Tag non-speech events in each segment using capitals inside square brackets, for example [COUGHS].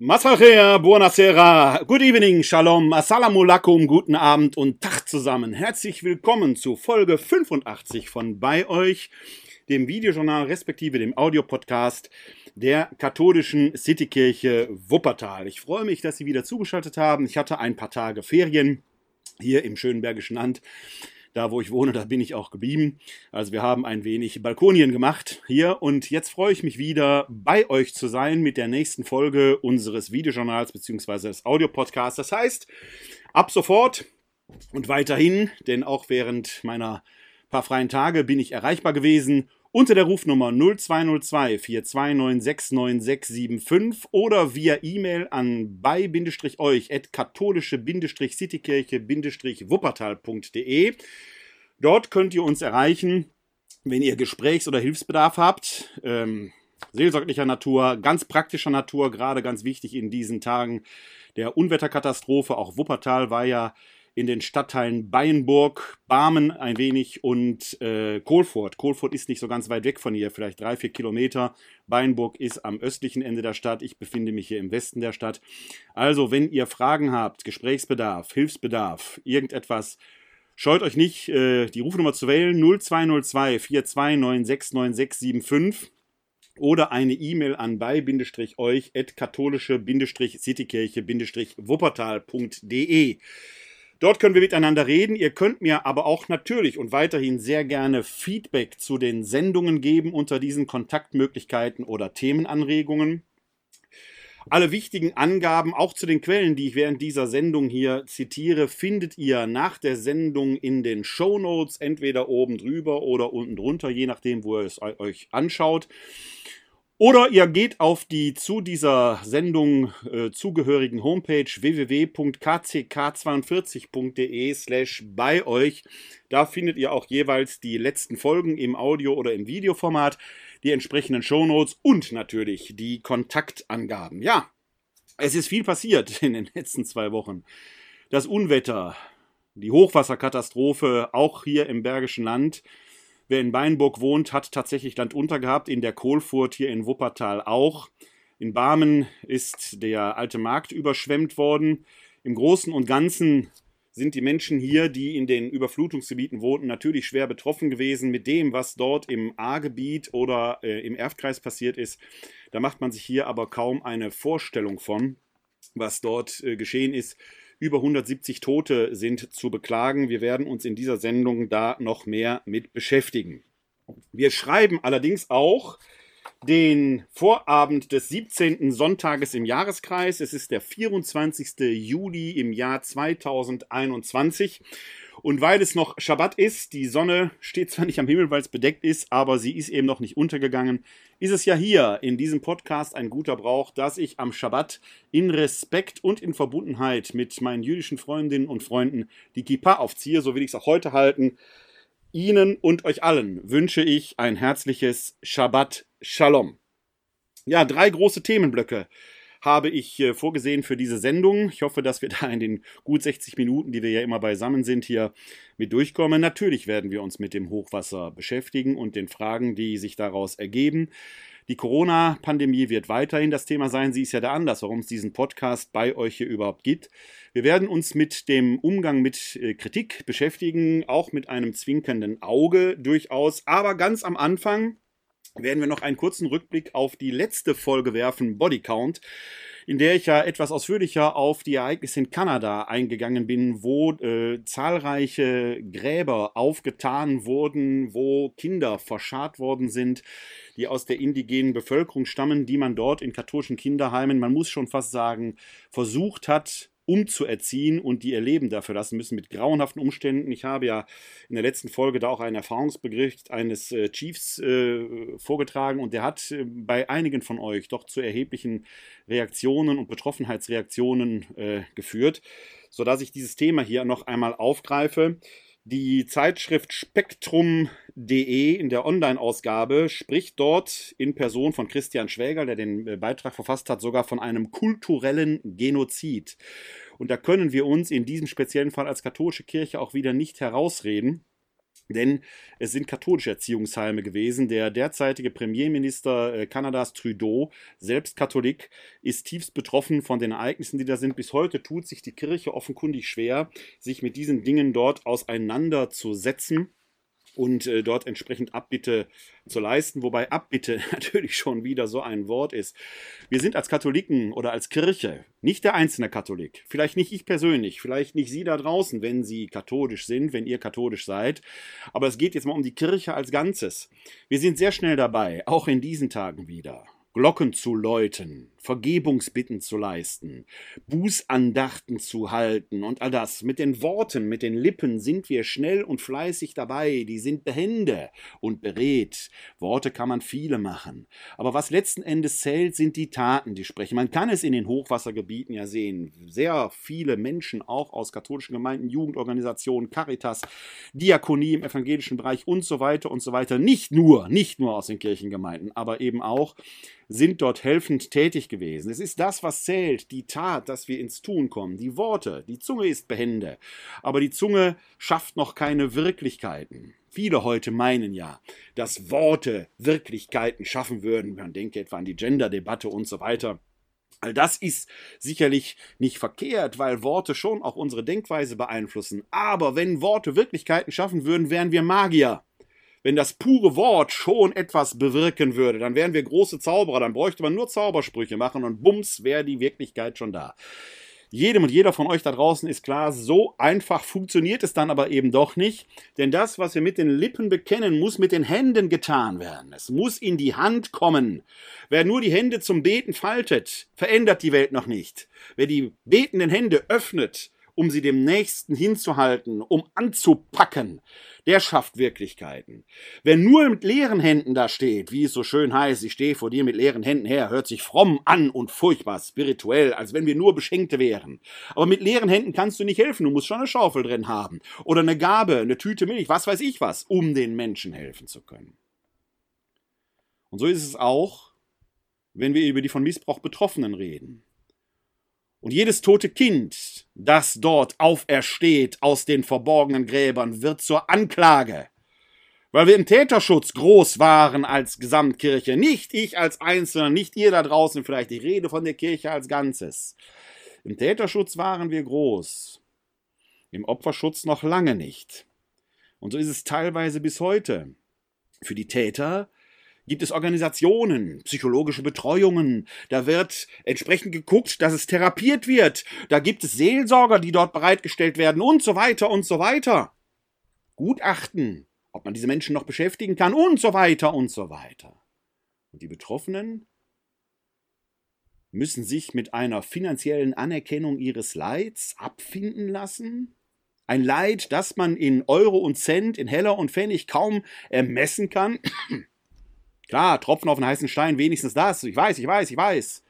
Masachea, buonasera, good evening, shalom, assalamu alaikum, guten Abend und Tag zusammen. Herzlich willkommen zu Folge 85 von Bei euch, dem Videojournal respektive dem Audiopodcast der katholischen Citykirche Wuppertal. Ich freue mich, dass Sie wieder zugeschaltet haben. Ich hatte ein paar Tage Ferien hier im schönen Bergischen Land da wo ich wohne, da bin ich auch geblieben. Also wir haben ein wenig Balkonien gemacht hier und jetzt freue ich mich wieder bei euch zu sein mit der nächsten Folge unseres Videojournals bzw. des Audiopodcasts. Das heißt, ab sofort und weiterhin, denn auch während meiner paar freien Tage bin ich erreichbar gewesen unter der Rufnummer 0202 429699675 oder via E-Mail an bei-euch at katholische-citykirche-wuppertal.de. Dort könnt ihr uns erreichen, wenn ihr Gesprächs- oder Hilfsbedarf habt. Ähm, seelsorglicher Natur, ganz praktischer Natur, gerade ganz wichtig in diesen Tagen der Unwetterkatastrophe. Auch Wuppertal war ja in den Stadtteilen Beinburg, Barmen ein wenig und äh, Kohlfurt. Kohlfurt ist nicht so ganz weit weg von hier, vielleicht drei, vier Kilometer. Beinburg ist am östlichen Ende der Stadt. Ich befinde mich hier im Westen der Stadt. Also, wenn ihr Fragen habt, Gesprächsbedarf, Hilfsbedarf, irgendetwas, scheut euch nicht, äh, die Rufnummer zu wählen 0202 429699675 oder eine E-Mail an bei-euch at katholische-citykirche-wuppertal.de. Dort können wir miteinander reden. Ihr könnt mir aber auch natürlich und weiterhin sehr gerne Feedback zu den Sendungen geben unter diesen Kontaktmöglichkeiten oder Themenanregungen. Alle wichtigen Angaben, auch zu den Quellen, die ich während dieser Sendung hier zitiere, findet ihr nach der Sendung in den Show Notes, entweder oben drüber oder unten drunter, je nachdem, wo ihr es euch anschaut. Oder ihr geht auf die zu dieser Sendung äh, zugehörigen Homepage www.kck42.de slash bei euch. Da findet ihr auch jeweils die letzten Folgen im Audio- oder im Videoformat, die entsprechenden Shownotes und natürlich die Kontaktangaben. Ja, es ist viel passiert in den letzten zwei Wochen. Das Unwetter, die Hochwasserkatastrophe, auch hier im Bergischen Land, Wer in Beinburg wohnt, hat tatsächlich Land unter gehabt, in der Kohlfurt hier in Wuppertal auch. In Barmen ist der alte Markt überschwemmt worden. Im Großen und Ganzen sind die Menschen hier, die in den Überflutungsgebieten wohnten, natürlich schwer betroffen gewesen mit dem, was dort im A-Gebiet oder äh, im Erftkreis passiert ist. Da macht man sich hier aber kaum eine Vorstellung von, was dort äh, geschehen ist. Über 170 Tote sind zu beklagen. Wir werden uns in dieser Sendung da noch mehr mit beschäftigen. Wir schreiben allerdings auch den Vorabend des 17. Sonntages im Jahreskreis. Es ist der 24. Juli im Jahr 2021. Und weil es noch Schabbat ist, die Sonne steht zwar nicht am Himmel, weil es bedeckt ist, aber sie ist eben noch nicht untergegangen, ist es ja hier in diesem Podcast ein guter Brauch, dass ich am Schabbat in Respekt und in Verbundenheit mit meinen jüdischen Freundinnen und Freunden die Kippa aufziehe, so will ich es auch heute halten. Ihnen und euch allen wünsche ich ein herzliches Shabbat Shalom. Ja, drei große Themenblöcke habe ich äh, vorgesehen für diese Sendung. Ich hoffe, dass wir [LAUGHS] da in den gut 60 Minuten, die wir ja immer beisammen sind, hier mit durchkommen. Natürlich werden wir uns mit dem Hochwasser beschäftigen und den Fragen, die sich daraus ergeben. Die Corona-Pandemie wird weiterhin das Thema sein. Sie ist ja der Anlass, warum es diesen Podcast bei euch hier überhaupt gibt. Wir werden uns mit dem Umgang mit äh, Kritik beschäftigen, auch mit einem zwinkernden Auge durchaus. Aber ganz am Anfang werden wir noch einen kurzen Rückblick auf die letzte Folge werfen, Body Count, in der ich ja etwas ausführlicher auf die Ereignisse in Kanada eingegangen bin, wo äh, zahlreiche Gräber aufgetan wurden, wo Kinder verscharrt worden sind, die aus der indigenen Bevölkerung stammen, die man dort in katholischen Kinderheimen, man muss schon fast sagen, versucht hat, umzuerziehen und die ihr Leben dafür lassen müssen mit grauenhaften Umständen. Ich habe ja in der letzten Folge da auch einen Erfahrungsbericht eines äh, Chiefs äh, vorgetragen und der hat äh, bei einigen von euch doch zu erheblichen Reaktionen und Betroffenheitsreaktionen äh, geführt, sodass ich dieses Thema hier noch einmal aufgreife. Die Zeitschrift Spektrum.de in der Online-Ausgabe spricht dort in Person von Christian Schwäger, der den äh, Beitrag verfasst hat, sogar von einem kulturellen Genozid. Und da können wir uns in diesem speziellen Fall als katholische Kirche auch wieder nicht herausreden. Denn es sind katholische Erziehungsheime gewesen. Der derzeitige Premierminister äh, Kanadas Trudeau, selbst Katholik, ist tiefst betroffen von den Ereignissen, die da sind. Bis heute tut sich die Kirche offenkundig schwer, sich mit diesen Dingen dort auseinanderzusetzen und äh, dort entsprechend Abbitte zu leisten, wobei Abbitte [LAUGHS] natürlich schon wieder so ein Wort ist. Wir sind als Katholiken oder als Kirche, nicht der einzelne Katholik, vielleicht nicht ich persönlich, vielleicht nicht Sie da draußen, wenn Sie katholisch sind, wenn ihr katholisch seid, aber es geht jetzt mal um die Kirche als Ganzes. Wir sind sehr schnell dabei, auch in diesen Tagen wieder. Glocken zu läuten, Vergebungsbitten zu leisten, Bußandachten zu halten und all das. Mit den Worten, mit den Lippen sind wir schnell und fleißig dabei, die sind behende und beredt. Worte kann man viele machen. Aber was letzten Endes zählt, sind die Taten, die sprechen. Man kann es in den Hochwassergebieten ja sehen. Sehr viele Menschen, auch aus katholischen Gemeinden, Jugendorganisationen, Caritas, Diakonie im evangelischen Bereich und so weiter und so weiter. Nicht nur, nicht nur aus den Kirchengemeinden, aber eben auch sind dort helfend tätig gewesen. Es ist das, was zählt, die Tat, dass wir ins Tun kommen, die Worte. Die Zunge ist behende, aber die Zunge schafft noch keine Wirklichkeiten. Viele heute meinen ja, dass Worte Wirklichkeiten schaffen würden. Man denke etwa an die Gender-Debatte und so weiter. All das ist sicherlich nicht verkehrt, weil Worte schon auch unsere Denkweise beeinflussen. Aber wenn Worte Wirklichkeiten schaffen würden, wären wir Magier wenn das pure Wort schon etwas bewirken würde, dann wären wir große Zauberer, dann bräuchte man nur Zaubersprüche machen und bums wäre die Wirklichkeit schon da. Jedem und jeder von euch da draußen ist klar, so einfach funktioniert es dann aber eben doch nicht, denn das, was wir mit den Lippen bekennen, muss mit den Händen getan werden. Es muss in die Hand kommen. Wer nur die Hände zum Beten faltet, verändert die Welt noch nicht. Wer die betenden Hände öffnet, um sie dem Nächsten hinzuhalten, um anzupacken, der schafft Wirklichkeiten. Wer nur mit leeren Händen da steht, wie es so schön heißt, ich stehe vor dir mit leeren Händen her, hört sich fromm an und furchtbar spirituell, als wenn wir nur Beschenkte wären. Aber mit leeren Händen kannst du nicht helfen, du musst schon eine Schaufel drin haben. Oder eine Gabe, eine Tüte Milch, was weiß ich was, um den Menschen helfen zu können. Und so ist es auch, wenn wir über die von Missbrauch Betroffenen reden. Und jedes tote Kind, das dort aufersteht aus den verborgenen Gräbern, wird zur Anklage. Weil wir im Täterschutz groß waren als Gesamtkirche. Nicht ich als Einzelner, nicht ihr da draußen vielleicht. Ich rede von der Kirche als Ganzes. Im Täterschutz waren wir groß. Im Opferschutz noch lange nicht. Und so ist es teilweise bis heute. Für die Täter gibt es Organisationen, psychologische Betreuungen, da wird entsprechend geguckt, dass es therapiert wird, da gibt es Seelsorger, die dort bereitgestellt werden und so weiter und so weiter. Gutachten, ob man diese Menschen noch beschäftigen kann und so weiter und so weiter. Und die Betroffenen müssen sich mit einer finanziellen Anerkennung ihres Leids abfinden lassen? Ein Leid, das man in Euro und Cent, in Heller und Pfennig kaum ermessen kann? Klar, Tropfen auf den heißen Stein, wenigstens das. Ich weiß, ich weiß, ich weiß.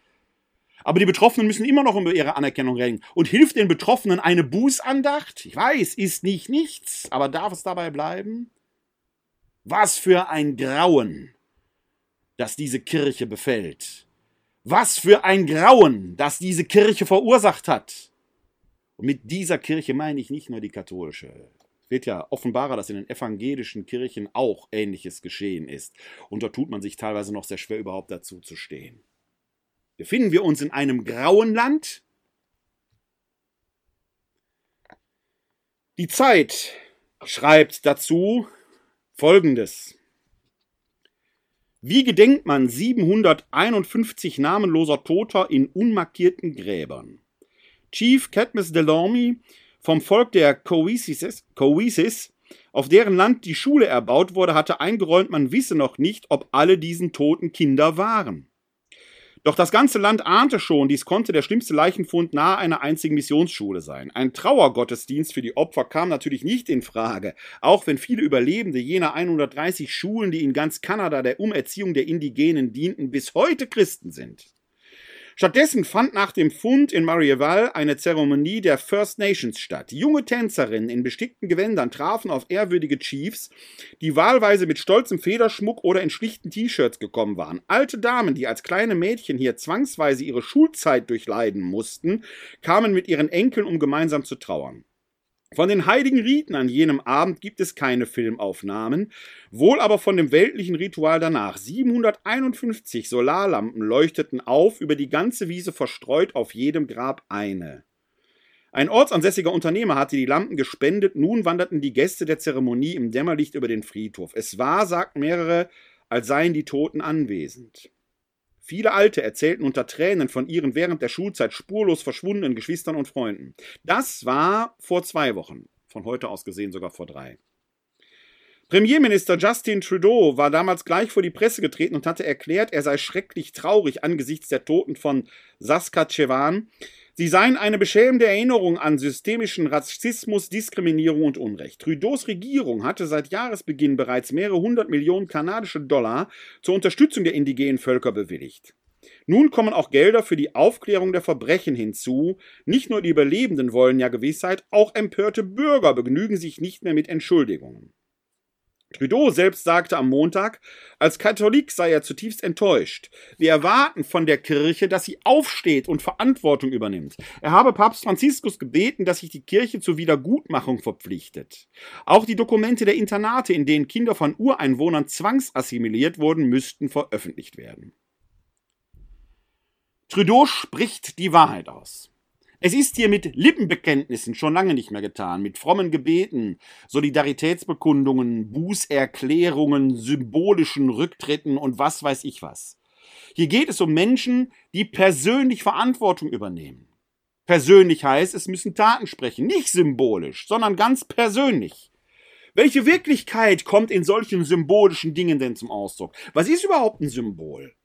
Aber die Betroffenen müssen immer noch um ihre Anerkennung ringen. Und hilft den Betroffenen eine Bußandacht? Ich weiß, ist nicht nichts, aber darf es dabei bleiben? Was für ein Grauen, das diese Kirche befällt. Was für ein Grauen, das diese Kirche verursacht hat. Und mit dieser Kirche meine ich nicht nur die katholische wird ja offenbarer, dass in den evangelischen Kirchen auch Ähnliches geschehen ist. Und da tut man sich teilweise noch sehr schwer, überhaupt dazu zu stehen. Befinden wir uns in einem grauen Land? Die Zeit schreibt dazu Folgendes. Wie gedenkt man 751 namenloser Toter in unmarkierten Gräbern? Chief Cadmus Delorme vom Volk der Coesis, auf deren Land die Schule erbaut wurde, hatte eingeräumt, man wisse noch nicht, ob alle diesen toten Kinder waren. Doch das ganze Land ahnte schon, dies konnte der schlimmste Leichenfund nahe einer einzigen Missionsschule sein. Ein Trauergottesdienst für die Opfer kam natürlich nicht in Frage, auch wenn viele Überlebende jener 130 Schulen, die in ganz Kanada der Umerziehung der Indigenen dienten, bis heute Christen sind. Stattdessen fand nach dem Fund in Marieval eine Zeremonie der First Nations statt. Junge Tänzerinnen in bestickten Gewändern trafen auf ehrwürdige Chiefs, die wahlweise mit stolzem Federschmuck oder in schlichten T-Shirts gekommen waren. Alte Damen, die als kleine Mädchen hier zwangsweise ihre Schulzeit durchleiden mussten, kamen mit ihren Enkeln, um gemeinsam zu trauern. Von den heiligen Riten an jenem Abend gibt es keine Filmaufnahmen, wohl aber von dem weltlichen Ritual danach. 751 Solarlampen leuchteten auf, über die ganze Wiese verstreut, auf jedem Grab eine. Ein ortsansässiger Unternehmer hatte die Lampen gespendet, nun wanderten die Gäste der Zeremonie im Dämmerlicht über den Friedhof. Es war, sagten mehrere, als seien die Toten anwesend. Viele Alte erzählten unter Tränen von ihren während der Schulzeit spurlos verschwundenen Geschwistern und Freunden. Das war vor zwei Wochen, von heute aus gesehen sogar vor drei. Premierminister Justin Trudeau war damals gleich vor die Presse getreten und hatte erklärt, er sei schrecklich traurig angesichts der Toten von Saskatchewan, Sie seien eine beschämende Erinnerung an systemischen Rassismus, Diskriminierung und Unrecht. Trudeaus Regierung hatte seit Jahresbeginn bereits mehrere hundert Millionen kanadische Dollar zur Unterstützung der indigenen Völker bewilligt. Nun kommen auch Gelder für die Aufklärung der Verbrechen hinzu. Nicht nur die Überlebenden wollen ja Gewissheit, auch empörte Bürger begnügen sich nicht mehr mit Entschuldigungen. Trudeau selbst sagte am Montag, als Katholik sei er zutiefst enttäuscht. Wir erwarten von der Kirche, dass sie aufsteht und Verantwortung übernimmt. Er habe Papst Franziskus gebeten, dass sich die Kirche zur Wiedergutmachung verpflichtet. Auch die Dokumente der Internate, in denen Kinder von Ureinwohnern zwangsassimiliert wurden, müssten veröffentlicht werden. Trudeau spricht die Wahrheit aus. Es ist hier mit Lippenbekenntnissen schon lange nicht mehr getan, mit frommen Gebeten, Solidaritätsbekundungen, Bußerklärungen, symbolischen Rücktritten und was weiß ich was. Hier geht es um Menschen, die persönlich Verantwortung übernehmen. Persönlich heißt, es müssen Taten sprechen, nicht symbolisch, sondern ganz persönlich. Welche Wirklichkeit kommt in solchen symbolischen Dingen denn zum Ausdruck? Was ist überhaupt ein Symbol?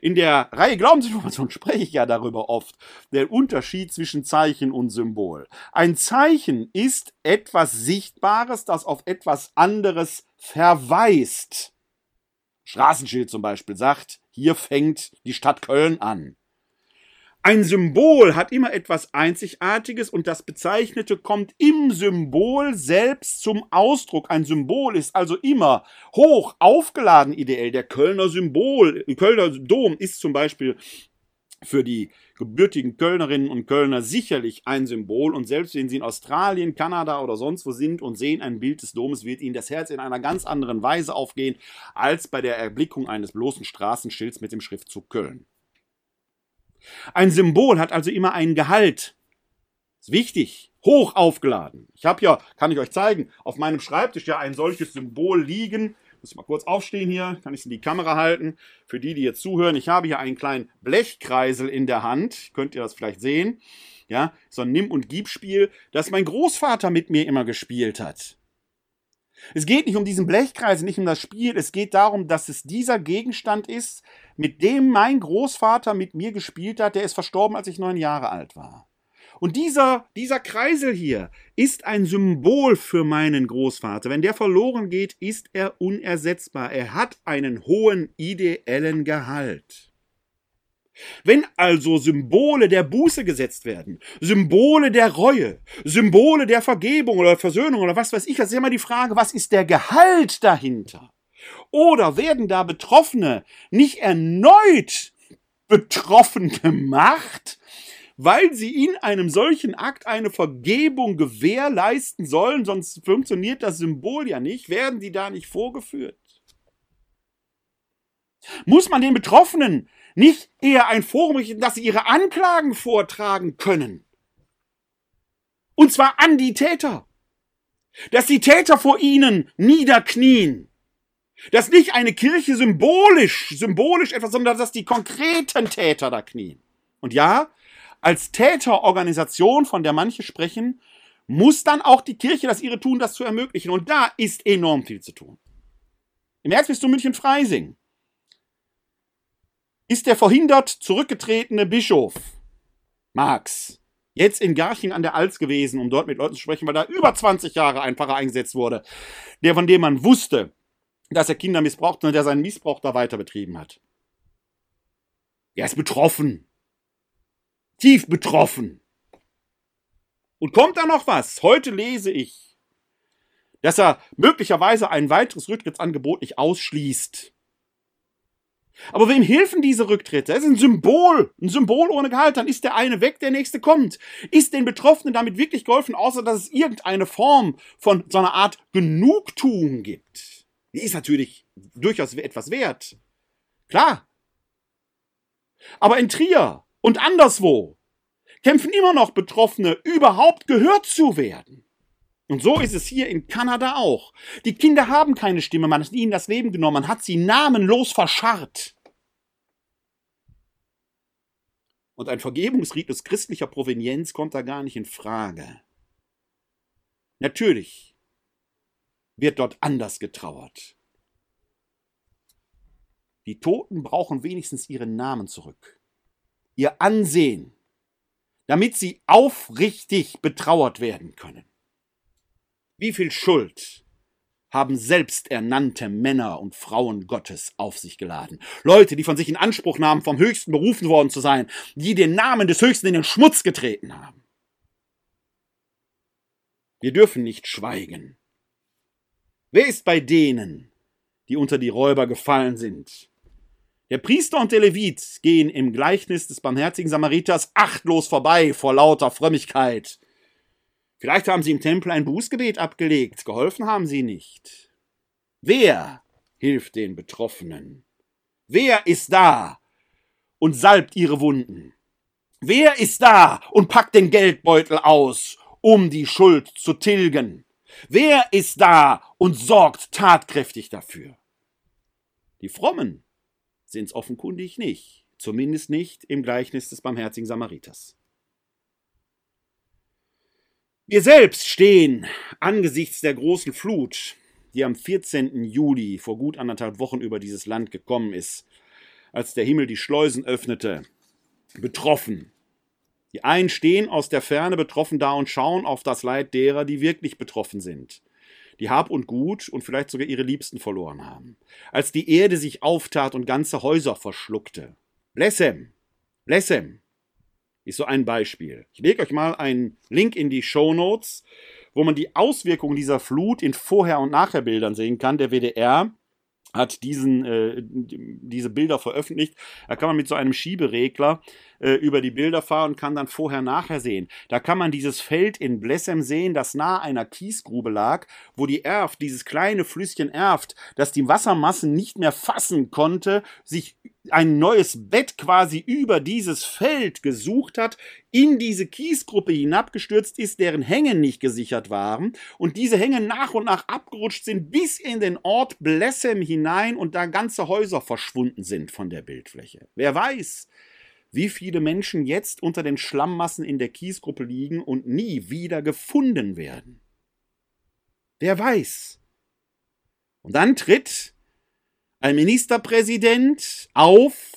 In der Reihe Glaubensinformation [LAUGHS] spreche ich ja darüber oft, der Unterschied zwischen Zeichen und Symbol. Ein Zeichen ist etwas Sichtbares, das auf etwas anderes verweist. Straßenschild zum Beispiel sagt, hier fängt die Stadt Köln an. Ein Symbol hat immer etwas Einzigartiges und das Bezeichnete kommt im Symbol selbst zum Ausdruck. Ein Symbol ist also immer hoch aufgeladen ideell. Der Kölner Symbol, Kölner Dom ist zum Beispiel für die gebürtigen Kölnerinnen und Kölner sicherlich ein Symbol und selbst wenn sie in Australien, Kanada oder sonst wo sind und sehen ein Bild des Domes, wird ihnen das Herz in einer ganz anderen Weise aufgehen als bei der Erblickung eines bloßen Straßenschilds mit dem Schriftzug Köln. Ein Symbol hat also immer einen Gehalt. Ist wichtig, hoch aufgeladen. Ich habe ja, kann ich euch zeigen, auf meinem Schreibtisch ja ein solches Symbol liegen. Muss ich mal kurz aufstehen hier, kann ich es in die Kamera halten. Für die, die jetzt zuhören, ich habe hier einen kleinen Blechkreisel in der Hand. Könnt ihr das vielleicht sehen? Ja, so ein Nimm- und Gib-Spiel, das mein Großvater mit mir immer gespielt hat. Es geht nicht um diesen Blechkreis, nicht um das Spiel. Es geht darum, dass es dieser Gegenstand ist, mit dem mein Großvater mit mir gespielt hat. Der ist verstorben, als ich neun Jahre alt war. Und dieser, dieser Kreisel hier ist ein Symbol für meinen Großvater. Wenn der verloren geht, ist er unersetzbar. Er hat einen hohen ideellen Gehalt. Wenn also Symbole der Buße gesetzt werden, Symbole der Reue, Symbole der Vergebung oder Versöhnung oder was weiß ich, das ist immer die Frage, was ist der Gehalt dahinter? Oder werden da Betroffene nicht erneut betroffen gemacht, weil sie in einem solchen Akt eine Vergebung gewährleisten sollen, sonst funktioniert das Symbol ja nicht, werden die da nicht vorgeführt? Muss man den Betroffenen nicht eher ein Forum richten, dass sie ihre Anklagen vortragen können. Und zwar an die Täter. Dass die Täter vor ihnen niederknien. Dass nicht eine Kirche symbolisch, symbolisch etwas, sondern dass die konkreten Täter da knien. Und ja, als Täterorganisation, von der manche sprechen, muss dann auch die Kirche das ihre tun, das zu ermöglichen. Und da ist enorm viel zu tun. Im Erzbistum München-Freising ist der verhindert zurückgetretene Bischof Marx jetzt in Garching an der Alz gewesen, um dort mit Leuten zu sprechen, weil da über 20 Jahre ein Pfarrer eingesetzt wurde, der von dem man wusste, dass er Kinder missbraucht und der seinen Missbrauch da weiter betrieben hat. Er ist betroffen. Tief betroffen. Und kommt da noch was? Heute lese ich, dass er möglicherweise ein weiteres Rücktrittsangebot nicht ausschließt. Aber wem helfen diese Rücktritte? Es ist ein Symbol, ein Symbol ohne Gehalt. Dann ist der eine weg, der nächste kommt. Ist den Betroffenen damit wirklich geholfen, außer dass es irgendeine Form von so einer Art Genugtuung gibt? Die ist natürlich durchaus etwas wert. Klar. Aber in Trier und anderswo kämpfen immer noch Betroffene, überhaupt gehört zu werden. Und so ist es hier in Kanada auch. Die Kinder haben keine Stimme, man hat ihnen das Leben genommen, man hat sie namenlos verscharrt. Und ein Vergebungsritus christlicher Provenienz kommt da gar nicht in Frage. Natürlich wird dort anders getrauert. Die Toten brauchen wenigstens ihren Namen zurück, ihr Ansehen, damit sie aufrichtig betrauert werden können. Wie viel Schuld haben selbsternannte Männer und Frauen Gottes auf sich geladen. Leute, die von sich in Anspruch nahmen, vom Höchsten berufen worden zu sein, die den Namen des Höchsten in den Schmutz getreten haben. Wir dürfen nicht schweigen. Wer ist bei denen, die unter die Räuber gefallen sind? Der Priester und der Levit gehen im Gleichnis des barmherzigen Samariters achtlos vorbei vor lauter Frömmigkeit. Vielleicht haben sie im Tempel ein Bußgebet abgelegt, geholfen haben sie nicht. Wer hilft den Betroffenen? Wer ist da und salbt ihre Wunden? Wer ist da und packt den Geldbeutel aus, um die Schuld zu tilgen? Wer ist da und sorgt tatkräftig dafür? Die Frommen sind's offenkundig nicht, zumindest nicht im Gleichnis des barmherzigen Samariters. Wir selbst stehen angesichts der großen Flut, die am 14. Juli vor gut anderthalb Wochen über dieses Land gekommen ist, als der Himmel die Schleusen öffnete, betroffen. Die einen stehen aus der Ferne betroffen da und schauen auf das Leid derer, die wirklich betroffen sind, die Hab und Gut und vielleicht sogar ihre Liebsten verloren haben. Als die Erde sich auftat und ganze Häuser verschluckte. Blessem, Blessem, ist so ein Beispiel. Ich lege euch mal einen Link in die Show Notes, wo man die Auswirkungen dieser Flut in Vorher- und Nachherbildern sehen kann. Der WDR hat diesen, äh, diese Bilder veröffentlicht. Da kann man mit so einem Schieberegler äh, über die Bilder fahren und kann dann vorher nachher sehen. Da kann man dieses Feld in Blessem sehen, das nahe einer Kiesgrube lag, wo die Erft, dieses kleine Flüsschen Erft, das die Wassermassen nicht mehr fassen konnte, sich ein neues Bett quasi über dieses Feld gesucht hat, in diese Kiesgruppe hinabgestürzt ist, deren Hängen nicht gesichert waren und diese Hänge nach und nach abgerutscht sind bis in den Ort Blessem hinein und da ganze Häuser verschwunden sind von der Bildfläche. Wer weiß, wie viele Menschen jetzt unter den Schlammmassen in der Kiesgruppe liegen und nie wieder gefunden werden. Wer weiß. Und dann tritt ein Ministerpräsident auf,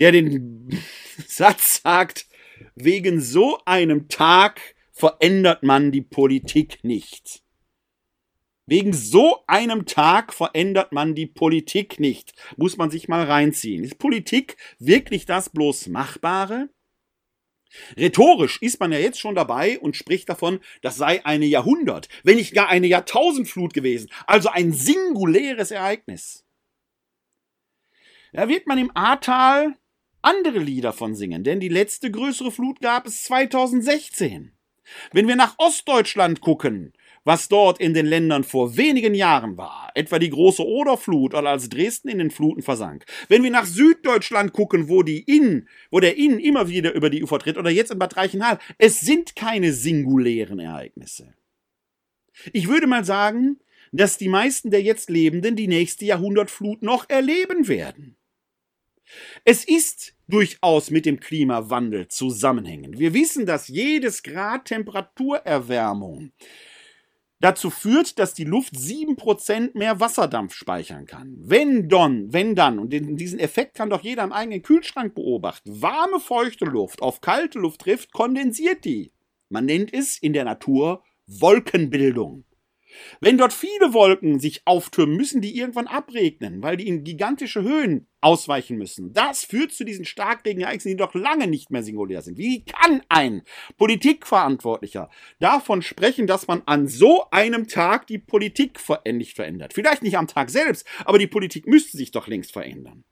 der den [LAUGHS] Satz sagt, wegen so einem Tag verändert man die Politik nicht. Wegen so einem Tag verändert man die Politik nicht. Muss man sich mal reinziehen. Ist Politik wirklich das bloß Machbare? Rhetorisch ist man ja jetzt schon dabei und spricht davon, das sei eine Jahrhundert, wenn nicht gar eine Jahrtausendflut gewesen, also ein singuläres Ereignis. Da wird man im Ahrtal andere Lieder von singen, denn die letzte größere Flut gab es 2016. Wenn wir nach Ostdeutschland gucken, was dort in den Ländern vor wenigen Jahren war, etwa die große Oderflut oder als Dresden in den Fluten versank. Wenn wir nach Süddeutschland gucken, wo die Inn, wo der Inn immer wieder über die Ufer tritt oder jetzt in Bad Reichenhall, es sind keine singulären Ereignisse. Ich würde mal sagen, dass die meisten der jetzt Lebenden die nächste Jahrhundertflut noch erleben werden. Es ist durchaus mit dem Klimawandel zusammenhängend. Wir wissen, dass jedes Grad Temperaturerwärmung dazu führt, dass die Luft 7% mehr Wasserdampf speichern kann. Wenn dann, wenn dann, und diesen Effekt kann doch jeder im eigenen Kühlschrank beobachten, warme, feuchte Luft auf kalte Luft trifft, kondensiert die. Man nennt es in der Natur Wolkenbildung. Wenn dort viele Wolken sich auftürmen, müssen die irgendwann abregnen, weil die in gigantische Höhen ausweichen müssen. Das führt zu diesen Starkregenereignissen, die doch lange nicht mehr singulär sind. Wie kann ein Politikverantwortlicher davon sprechen, dass man an so einem Tag die Politik nicht verändert? Vielleicht nicht am Tag selbst, aber die Politik müsste sich doch längst verändern.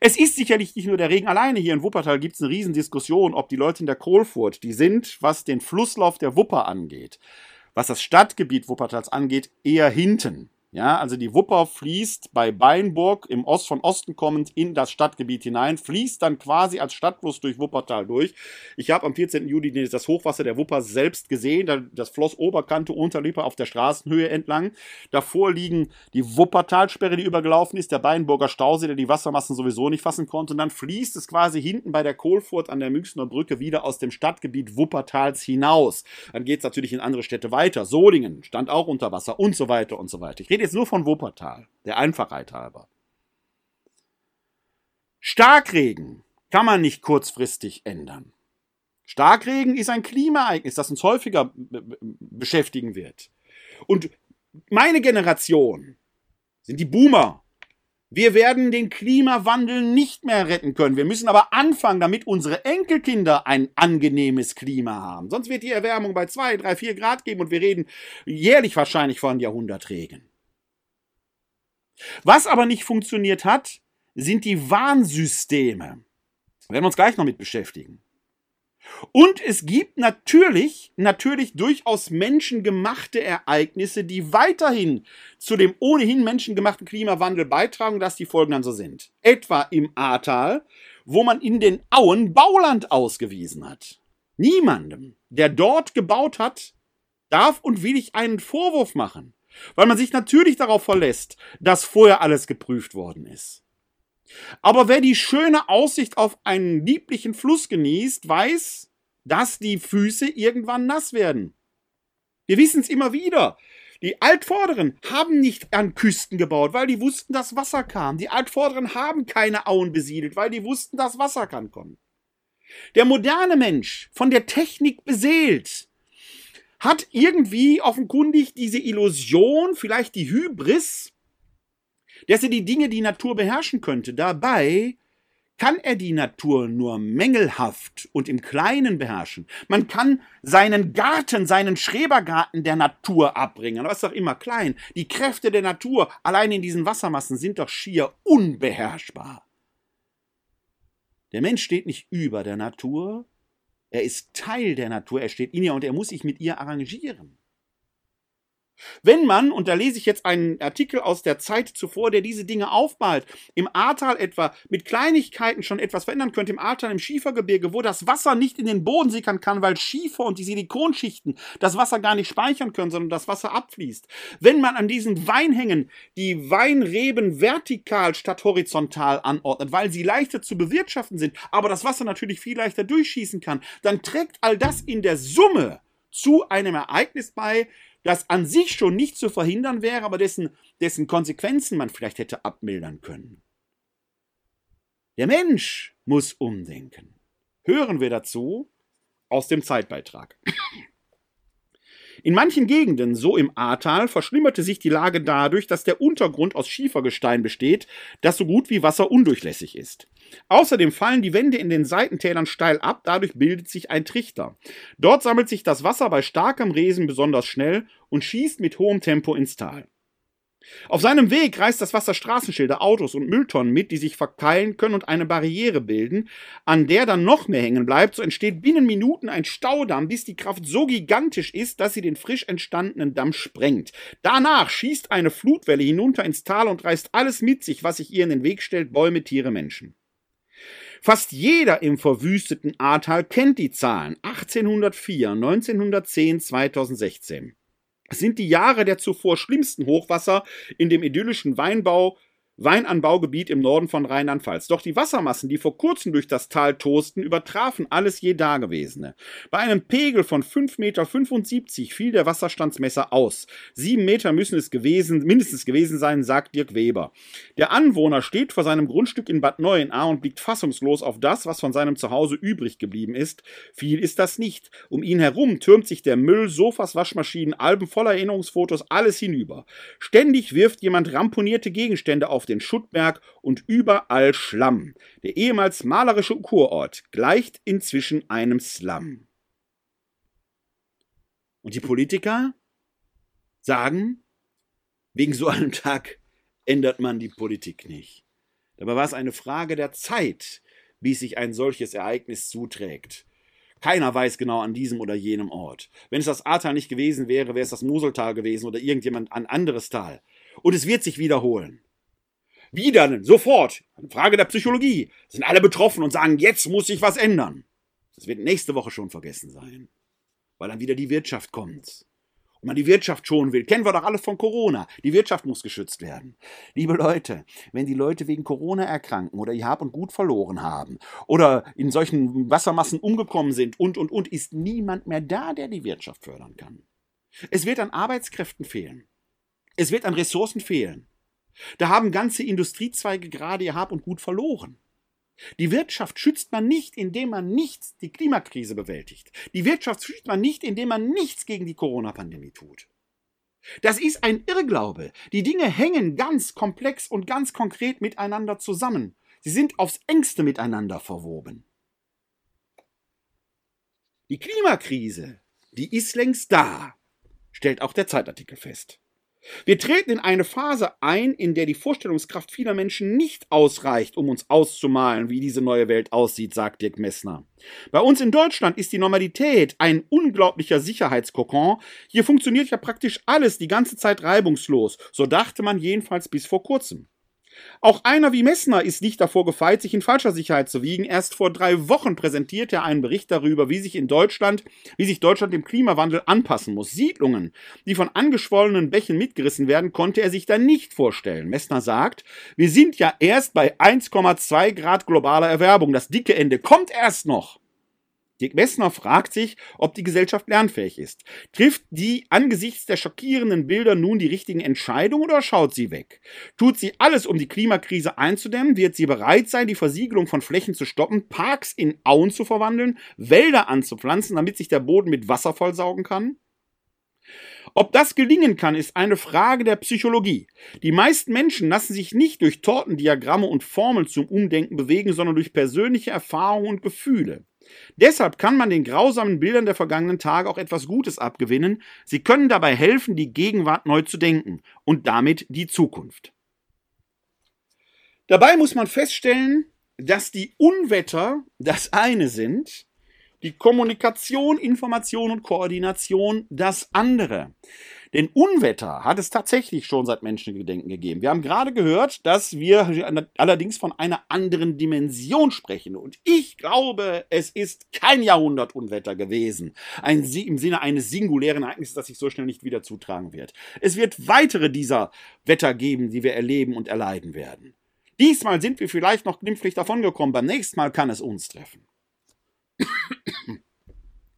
Es ist sicherlich nicht nur der Regen alleine. Hier in Wuppertal gibt es eine Riesendiskussion, ob die Leute in der Kohlfurt, die sind, was den Flusslauf der Wupper angeht, was das Stadtgebiet Wuppertals angeht, eher hinten. Ja, also die Wupper fließt bei Beinburg im Ost von Osten kommend in das Stadtgebiet hinein, fließt dann quasi als Stadtfluss durch Wuppertal durch. Ich habe am 14. Juli das Hochwasser der Wupper selbst gesehen. Das floss Oberkante, Unterlippe auf der Straßenhöhe entlang. Davor liegen die Wuppertalsperre, die übergelaufen ist, der Beinburger Stausee, der die Wassermassen sowieso nicht fassen konnte. Und dann fließt es quasi hinten bei der Kohlfurt an der Münchner Brücke wieder aus dem Stadtgebiet Wuppertals hinaus. Dann geht es natürlich in andere Städte weiter. Solingen stand auch unter Wasser und so weiter und so weiter. Ich rede jetzt nur von Wuppertal, der Einfachheit halber. Starkregen kann man nicht kurzfristig ändern. Starkregen ist ein Klimaereignis, das uns häufiger beschäftigen wird. Und meine Generation sind die Boomer. Wir werden den Klimawandel nicht mehr retten können. Wir müssen aber anfangen, damit unsere Enkelkinder ein angenehmes Klima haben. Sonst wird die Erwärmung bei zwei, drei, vier Grad geben und wir reden jährlich wahrscheinlich von Jahrhundertregen. Was aber nicht funktioniert hat, sind die Warnsysteme. Wir werden uns gleich noch mit beschäftigen. Und es gibt natürlich, natürlich durchaus menschengemachte Ereignisse, die weiterhin zu dem ohnehin menschengemachten Klimawandel beitragen, dass die Folgen dann so sind. Etwa im Ahrtal, wo man in den Auen Bauland ausgewiesen hat. Niemandem, der dort gebaut hat, darf und will ich einen Vorwurf machen. Weil man sich natürlich darauf verlässt, dass vorher alles geprüft worden ist. Aber wer die schöne Aussicht auf einen lieblichen Fluss genießt, weiß, dass die Füße irgendwann nass werden. Wir wissen es immer wieder. Die Altvorderen haben nicht an Küsten gebaut, weil die wussten, dass Wasser kam. Die Altvorderen haben keine Auen besiedelt, weil die wussten, dass Wasser kann kommen. Der moderne Mensch, von der Technik beseelt, hat irgendwie offenkundig diese Illusion, vielleicht die Hybris, dass er die Dinge, die Natur beherrschen könnte. Dabei kann er die Natur nur mängelhaft und im Kleinen beherrschen. Man kann seinen Garten, seinen Schrebergarten der Natur abbringen, aber ist doch immer klein. Die Kräfte der Natur allein in diesen Wassermassen sind doch schier unbeherrschbar. Der Mensch steht nicht über der Natur, er ist Teil der Natur, er steht in ihr und er muss sich mit ihr arrangieren. Wenn man, und da lese ich jetzt einen Artikel aus der Zeit zuvor, der diese Dinge aufmalt, im Ahrtal etwa mit Kleinigkeiten schon etwas verändern könnte, im Ahrtal im Schiefergebirge, wo das Wasser nicht in den Boden sickern kann, weil Schiefer und die Silikonschichten das Wasser gar nicht speichern können, sondern das Wasser abfließt. Wenn man an diesen Weinhängen die Weinreben vertikal statt horizontal anordnet, weil sie leichter zu bewirtschaften sind, aber das Wasser natürlich viel leichter durchschießen kann, dann trägt all das in der Summe zu einem Ereignis bei, das an sich schon nicht zu verhindern wäre, aber dessen, dessen Konsequenzen man vielleicht hätte abmildern können. Der Mensch muss umdenken. Hören wir dazu aus dem Zeitbeitrag. In manchen Gegenden, so im Ahrtal, verschlimmerte sich die Lage dadurch, dass der Untergrund aus Schiefergestein besteht, das so gut wie wasserundurchlässig ist. Außerdem fallen die Wände in den Seitentälern steil ab, dadurch bildet sich ein Trichter. Dort sammelt sich das Wasser bei starkem Resen besonders schnell und schießt mit hohem Tempo ins Tal. Auf seinem Weg reißt das Wasser Straßenschilder, Autos und Mülltonnen mit, die sich verkeilen können und eine Barriere bilden, an der dann noch mehr hängen bleibt. So entsteht binnen Minuten ein Staudamm, bis die Kraft so gigantisch ist, dass sie den frisch entstandenen Damm sprengt. Danach schießt eine Flutwelle hinunter ins Tal und reißt alles mit sich, was sich ihr in den Weg stellt, Bäume, Tiere, Menschen. Fast jeder im verwüsteten Ahrtal kennt die Zahlen 1804, 1910, 2016. Es sind die Jahre der zuvor schlimmsten Hochwasser in dem idyllischen Weinbau Weinanbaugebiet im Norden von Rheinland-Pfalz. Doch die Wassermassen, die vor kurzem durch das Tal tosten, übertrafen alles je Dagewesene. Bei einem Pegel von 5,75 Meter fiel der Wasserstandsmesser aus. Sieben Meter müssen es gewesen, mindestens gewesen sein, sagt Dirk Weber. Der Anwohner steht vor seinem Grundstück in Bad Neuenahr und blickt fassungslos auf das, was von seinem Zuhause übrig geblieben ist. Viel ist das nicht. Um ihn herum türmt sich der Müll, Sofas, Waschmaschinen, Alben voller Erinnerungsfotos, alles hinüber. Ständig wirft jemand ramponierte Gegenstände auf auf den Schuttberg und überall Schlamm. Der ehemals malerische Kurort gleicht inzwischen einem Slum. Und die Politiker sagen, wegen so einem Tag ändert man die Politik nicht. Dabei war es eine Frage der Zeit, wie sich ein solches Ereignis zuträgt. Keiner weiß genau an diesem oder jenem Ort. Wenn es das Ahrtal nicht gewesen wäre, wäre es das Moseltal gewesen oder irgendjemand ein anderes Tal. Und es wird sich wiederholen. Wie dann? Sofort. Eine Frage der Psychologie. Sind alle betroffen und sagen, jetzt muss sich was ändern. Das wird nächste Woche schon vergessen sein. Weil dann wieder die Wirtschaft kommt. Und man die Wirtschaft schonen will. Kennen wir doch alle von Corona. Die Wirtschaft muss geschützt werden. Liebe Leute, wenn die Leute wegen Corona erkranken oder ihr Hab und Gut verloren haben oder in solchen Wassermassen umgekommen sind und, und, und, ist niemand mehr da, der die Wirtschaft fördern kann. Es wird an Arbeitskräften fehlen. Es wird an Ressourcen fehlen. Da haben ganze Industriezweige gerade ihr Hab und Gut verloren. Die Wirtschaft schützt man nicht, indem man nichts die Klimakrise bewältigt. Die Wirtschaft schützt man nicht, indem man nichts gegen die Corona-Pandemie tut. Das ist ein Irrglaube. Die Dinge hängen ganz komplex und ganz konkret miteinander zusammen. Sie sind aufs engste miteinander verwoben. Die Klimakrise, die ist längst da, stellt auch der Zeitartikel fest. Wir treten in eine Phase ein, in der die Vorstellungskraft vieler Menschen nicht ausreicht, um uns auszumalen, wie diese neue Welt aussieht, sagt Dirk Messner. Bei uns in Deutschland ist die Normalität ein unglaublicher Sicherheitskokon. Hier funktioniert ja praktisch alles die ganze Zeit reibungslos. So dachte man jedenfalls bis vor kurzem. Auch einer wie Messner ist nicht davor gefeit, sich in falscher Sicherheit zu wiegen. Erst vor drei Wochen präsentiert er einen Bericht darüber, wie sich in Deutschland, wie sich Deutschland dem Klimawandel anpassen muss. Siedlungen, die von angeschwollenen Bächen mitgerissen werden, konnte er sich da nicht vorstellen. Messner sagt, wir sind ja erst bei 1,2 Grad globaler Erwerbung. Das dicke Ende kommt erst noch. Dirk Messner fragt sich, ob die Gesellschaft lernfähig ist. Trifft die angesichts der schockierenden Bilder nun die richtigen Entscheidungen oder schaut sie weg? Tut sie alles, um die Klimakrise einzudämmen? Wird sie bereit sein, die Versiegelung von Flächen zu stoppen, Parks in Auen zu verwandeln, Wälder anzupflanzen, damit sich der Boden mit Wasser vollsaugen kann? Ob das gelingen kann, ist eine Frage der Psychologie. Die meisten Menschen lassen sich nicht durch Tortendiagramme und Formeln zum Umdenken bewegen, sondern durch persönliche Erfahrungen und Gefühle. Deshalb kann man den grausamen Bildern der vergangenen Tage auch etwas Gutes abgewinnen. Sie können dabei helfen, die Gegenwart neu zu denken und damit die Zukunft. Dabei muss man feststellen, dass die Unwetter das eine sind, die Kommunikation, Information und Koordination das andere. Denn Unwetter hat es tatsächlich schon seit Menschengedenken gegeben. Wir haben gerade gehört, dass wir allerdings von einer anderen Dimension sprechen. Und ich glaube, es ist kein Jahrhundertunwetter gewesen. Ein, Im Sinne eines singulären Ereignisses, das sich so schnell nicht wieder zutragen wird. Es wird weitere dieser Wetter geben, die wir erleben und erleiden werden. Diesmal sind wir vielleicht noch glimpflich davongekommen. Beim nächsten Mal kann es uns treffen. [COUGHS]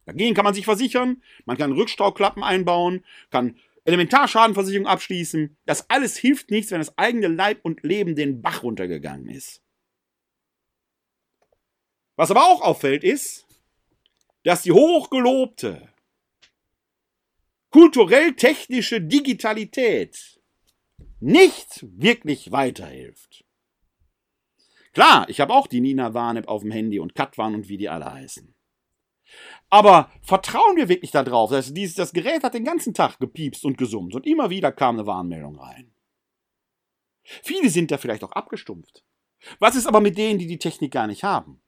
Dagegen kann man sich versichern, man kann Rückstauklappen einbauen, kann Elementarschadenversicherung abschließen. Das alles hilft nichts, wenn das eigene Leib und Leben den Bach runtergegangen ist. Was aber auch auffällt, ist, dass die hochgelobte kulturell-technische Digitalität nicht wirklich weiterhilft. Klar, ich habe auch die Nina Warnep auf dem Handy und Katwan und wie die alle heißen. Aber vertrauen wir wirklich darauf? Das, dieses, das Gerät hat den ganzen Tag gepiepst und gesummt und immer wieder kam eine Warnmeldung rein. Viele sind da vielleicht auch abgestumpft. Was ist aber mit denen, die die Technik gar nicht haben?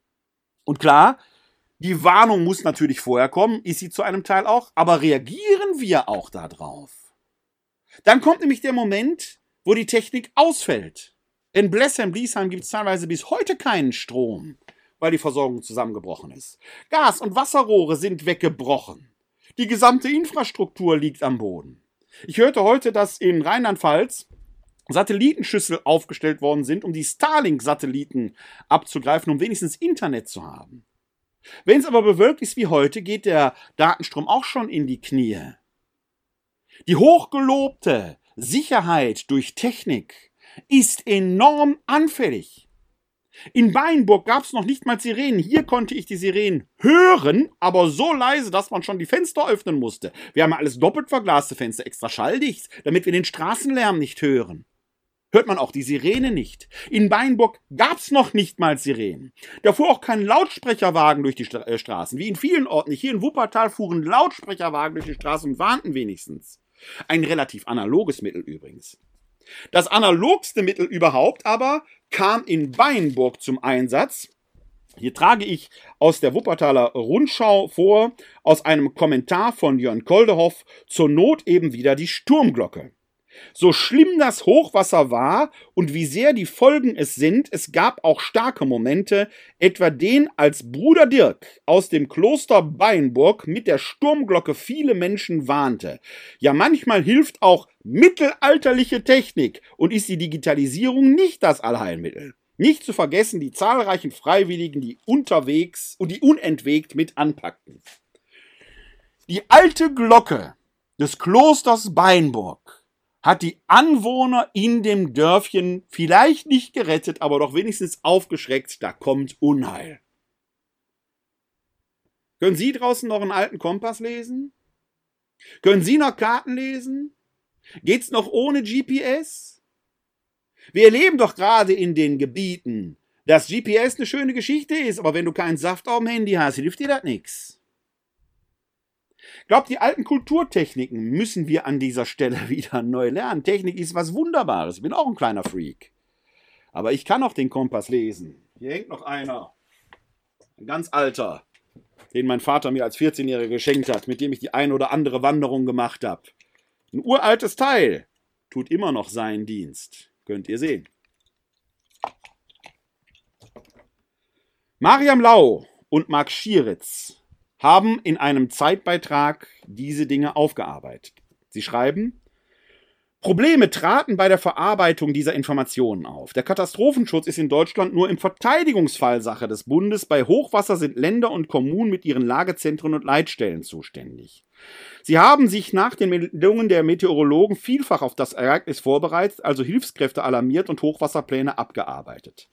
Und klar, die Warnung muss natürlich vorher kommen, ist sie zu einem Teil auch, aber reagieren wir auch darauf? Dann kommt nämlich der Moment, wo die Technik ausfällt. In Blessheim-Bliesheim gibt es teilweise bis heute keinen Strom weil die Versorgung zusammengebrochen ist. Gas- und Wasserrohre sind weggebrochen. Die gesamte Infrastruktur liegt am Boden. Ich hörte heute, dass in Rheinland-Pfalz Satellitenschüssel aufgestellt worden sind, um die Starlink-Satelliten abzugreifen, um wenigstens Internet zu haben. Wenn es aber bewölkt ist wie heute, geht der Datenstrom auch schon in die Knie. Die hochgelobte Sicherheit durch Technik ist enorm anfällig. In Weinburg gab es noch nicht mal Sirenen. Hier konnte ich die Sirenen hören, aber so leise, dass man schon die Fenster öffnen musste. Wir haben alles doppelt verglaste Fenster, extra schalldicht, damit wir den Straßenlärm nicht hören. Hört man auch die Sirene nicht. In Weinburg gab's noch nicht mal Sirenen. Da fuhr auch kein Lautsprecherwagen durch die äh, Straßen, wie in vielen Orten. Hier in Wuppertal fuhren Lautsprecherwagen durch die Straßen und warnten wenigstens. Ein relativ analoges Mittel übrigens. Das analogste Mittel überhaupt aber kam in Weinburg zum Einsatz. Hier trage ich aus der Wuppertaler Rundschau vor, aus einem Kommentar von Jörn Koldehoff, zur Not eben wieder die Sturmglocke. So schlimm das Hochwasser war und wie sehr die Folgen es sind, es gab auch starke Momente, etwa den, als Bruder Dirk aus dem Kloster Beinburg mit der Sturmglocke viele Menschen warnte. Ja, manchmal hilft auch mittelalterliche Technik und ist die Digitalisierung nicht das Allheilmittel. Nicht zu vergessen die zahlreichen Freiwilligen, die unterwegs und die unentwegt mit anpackten. Die alte Glocke des Klosters Beinburg hat die Anwohner in dem Dörfchen vielleicht nicht gerettet, aber doch wenigstens aufgeschreckt, da kommt Unheil. Können Sie draußen noch einen alten Kompass lesen? Können Sie noch Karten lesen? Geht's noch ohne GPS? Wir erleben doch gerade in den Gebieten, dass GPS eine schöne Geschichte ist, aber wenn du keinen Saft auf dem Handy hast, hilft dir das nichts. Glaubt, die alten Kulturtechniken müssen wir an dieser Stelle [LAUGHS] wieder neu lernen. Technik ist was Wunderbares. Ich bin auch ein kleiner Freak. Aber ich kann auch den Kompass lesen. Hier hängt noch einer. Ein ganz alter, den mein Vater mir als 14-Jähriger geschenkt hat, mit dem ich die ein oder andere Wanderung gemacht habe. Ein uraltes Teil. Tut immer noch seinen Dienst. Könnt ihr sehen. Mariam Lau und Marc Schieritz haben in einem Zeitbeitrag diese Dinge aufgearbeitet. Sie schreiben, Probleme traten bei der Verarbeitung dieser Informationen auf. Der Katastrophenschutz ist in Deutschland nur im Verteidigungsfall Sache des Bundes. Bei Hochwasser sind Länder und Kommunen mit ihren Lagezentren und Leitstellen zuständig. Sie haben sich nach den Meldungen der Meteorologen vielfach auf das Ereignis vorbereitet, also Hilfskräfte alarmiert und Hochwasserpläne abgearbeitet.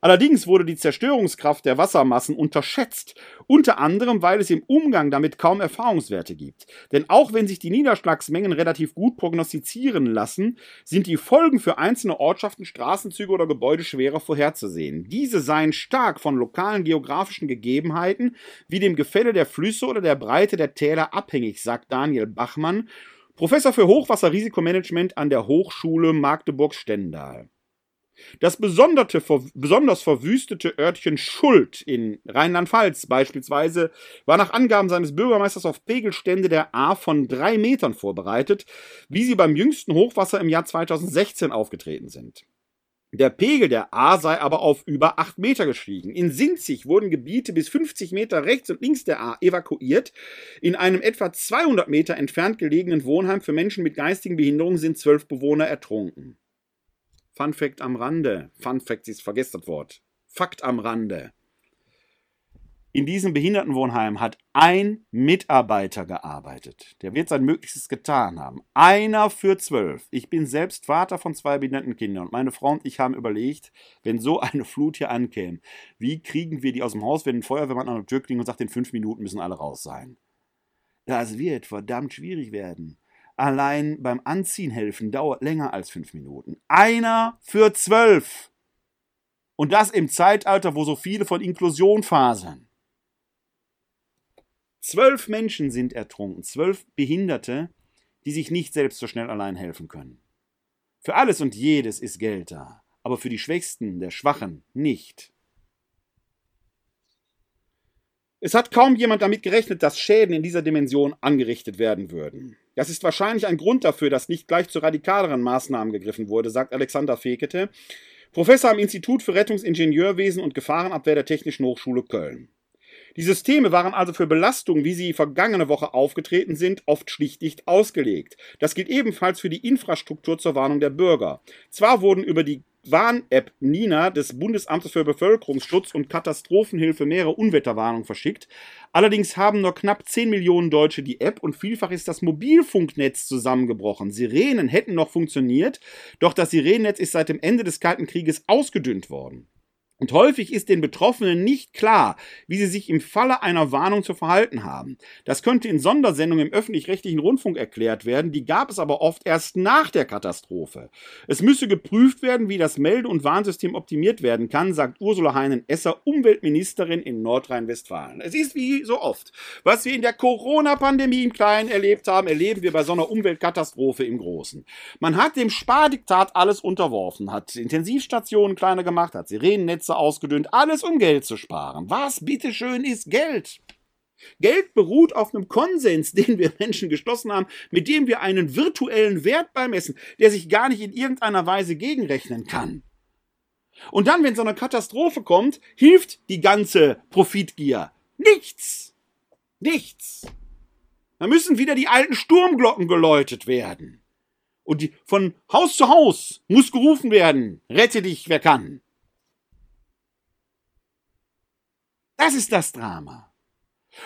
Allerdings wurde die Zerstörungskraft der Wassermassen unterschätzt, unter anderem weil es im Umgang damit kaum Erfahrungswerte gibt. Denn auch wenn sich die Niederschlagsmengen relativ gut prognostizieren lassen, sind die Folgen für einzelne Ortschaften, Straßenzüge oder Gebäude schwerer vorherzusehen. Diese seien stark von lokalen geografischen Gegebenheiten wie dem Gefälle der Flüsse oder der Breite der Täler abhängig, sagt Daniel Bachmann, Professor für Hochwasserrisikomanagement an der Hochschule Magdeburg-Stendal. Das besonders verwüstete Örtchen Schuld in Rheinland-Pfalz beispielsweise war nach Angaben seines Bürgermeisters auf Pegelstände der A von drei Metern vorbereitet, wie sie beim jüngsten Hochwasser im Jahr 2016 aufgetreten sind. Der Pegel der A sei aber auf über acht Meter gestiegen. In Sinzig wurden Gebiete bis 50 Meter rechts und links der A evakuiert. In einem etwa 200 Meter entfernt gelegenen Wohnheim für Menschen mit geistigen Behinderungen sind zwölf Bewohner ertrunken. Fun Fact am Rande. Fun Fact ist vergesst das Wort. Fakt am Rande. In diesem Behindertenwohnheim hat ein Mitarbeiter gearbeitet. Der wird sein Möglichstes getan haben. Einer für zwölf. Ich bin selbst Vater von zwei behinderten Kindern und meine Frau und ich haben überlegt, wenn so eine Flut hier ankäme, wie kriegen wir die aus dem Haus, wenn ein Feuerwehrmann an der Tür klingt und sagt, in fünf Minuten müssen alle raus sein. Das wird verdammt schwierig werden allein beim Anziehen helfen dauert länger als fünf Minuten. Einer für zwölf. Und das im Zeitalter, wo so viele von Inklusion fasern. Zwölf Menschen sind ertrunken, zwölf Behinderte, die sich nicht selbst so schnell allein helfen können. Für alles und jedes ist Geld da, aber für die Schwächsten, der Schwachen nicht. Es hat kaum jemand damit gerechnet, dass Schäden in dieser Dimension angerichtet werden würden. Das ist wahrscheinlich ein Grund dafür, dass nicht gleich zu radikaleren Maßnahmen gegriffen wurde, sagt Alexander Fekete, Professor am Institut für Rettungsingenieurwesen und Gefahrenabwehr der Technischen Hochschule Köln. Die Systeme waren also für Belastungen, wie sie vergangene Woche aufgetreten sind, oft schlicht nicht ausgelegt. Das gilt ebenfalls für die Infrastruktur zur Warnung der Bürger. Zwar wurden über die Warn-App Nina des Bundesamtes für Bevölkerungsschutz und Katastrophenhilfe mehrere Unwetterwarnungen verschickt. Allerdings haben nur knapp 10 Millionen Deutsche die App und vielfach ist das Mobilfunknetz zusammengebrochen. Sirenen hätten noch funktioniert, doch das Sirenennetz ist seit dem Ende des Kalten Krieges ausgedünnt worden. Und häufig ist den Betroffenen nicht klar, wie sie sich im Falle einer Warnung zu verhalten haben. Das könnte in Sondersendungen im öffentlich-rechtlichen Rundfunk erklärt werden, die gab es aber oft erst nach der Katastrophe. Es müsse geprüft werden, wie das Melde- und Warnsystem optimiert werden kann, sagt Ursula Heinen-Esser, Umweltministerin in Nordrhein-Westfalen. Es ist wie so oft. Was wir in der Corona-Pandemie im Kleinen erlebt haben, erleben wir bei so einer Umweltkatastrophe im Großen. Man hat dem Spardiktat alles unterworfen, hat Intensivstationen kleiner gemacht, hat Sirenennetze Netze ausgedünnt, alles um Geld zu sparen. Was bitteschön ist Geld? Geld beruht auf einem Konsens, [LAUGHS] den wir Menschen geschlossen haben, mit dem wir einen virtuellen Wert beimessen, der sich gar nicht in irgendeiner Weise gegenrechnen kann. Und dann, wenn so eine Katastrophe kommt, hilft die ganze Profitgier nichts. Nichts. Da müssen wieder die alten Sturmglocken geläutet werden. Und die, von Haus zu Haus muss gerufen werden, rette dich, wer kann. Das ist das Drama.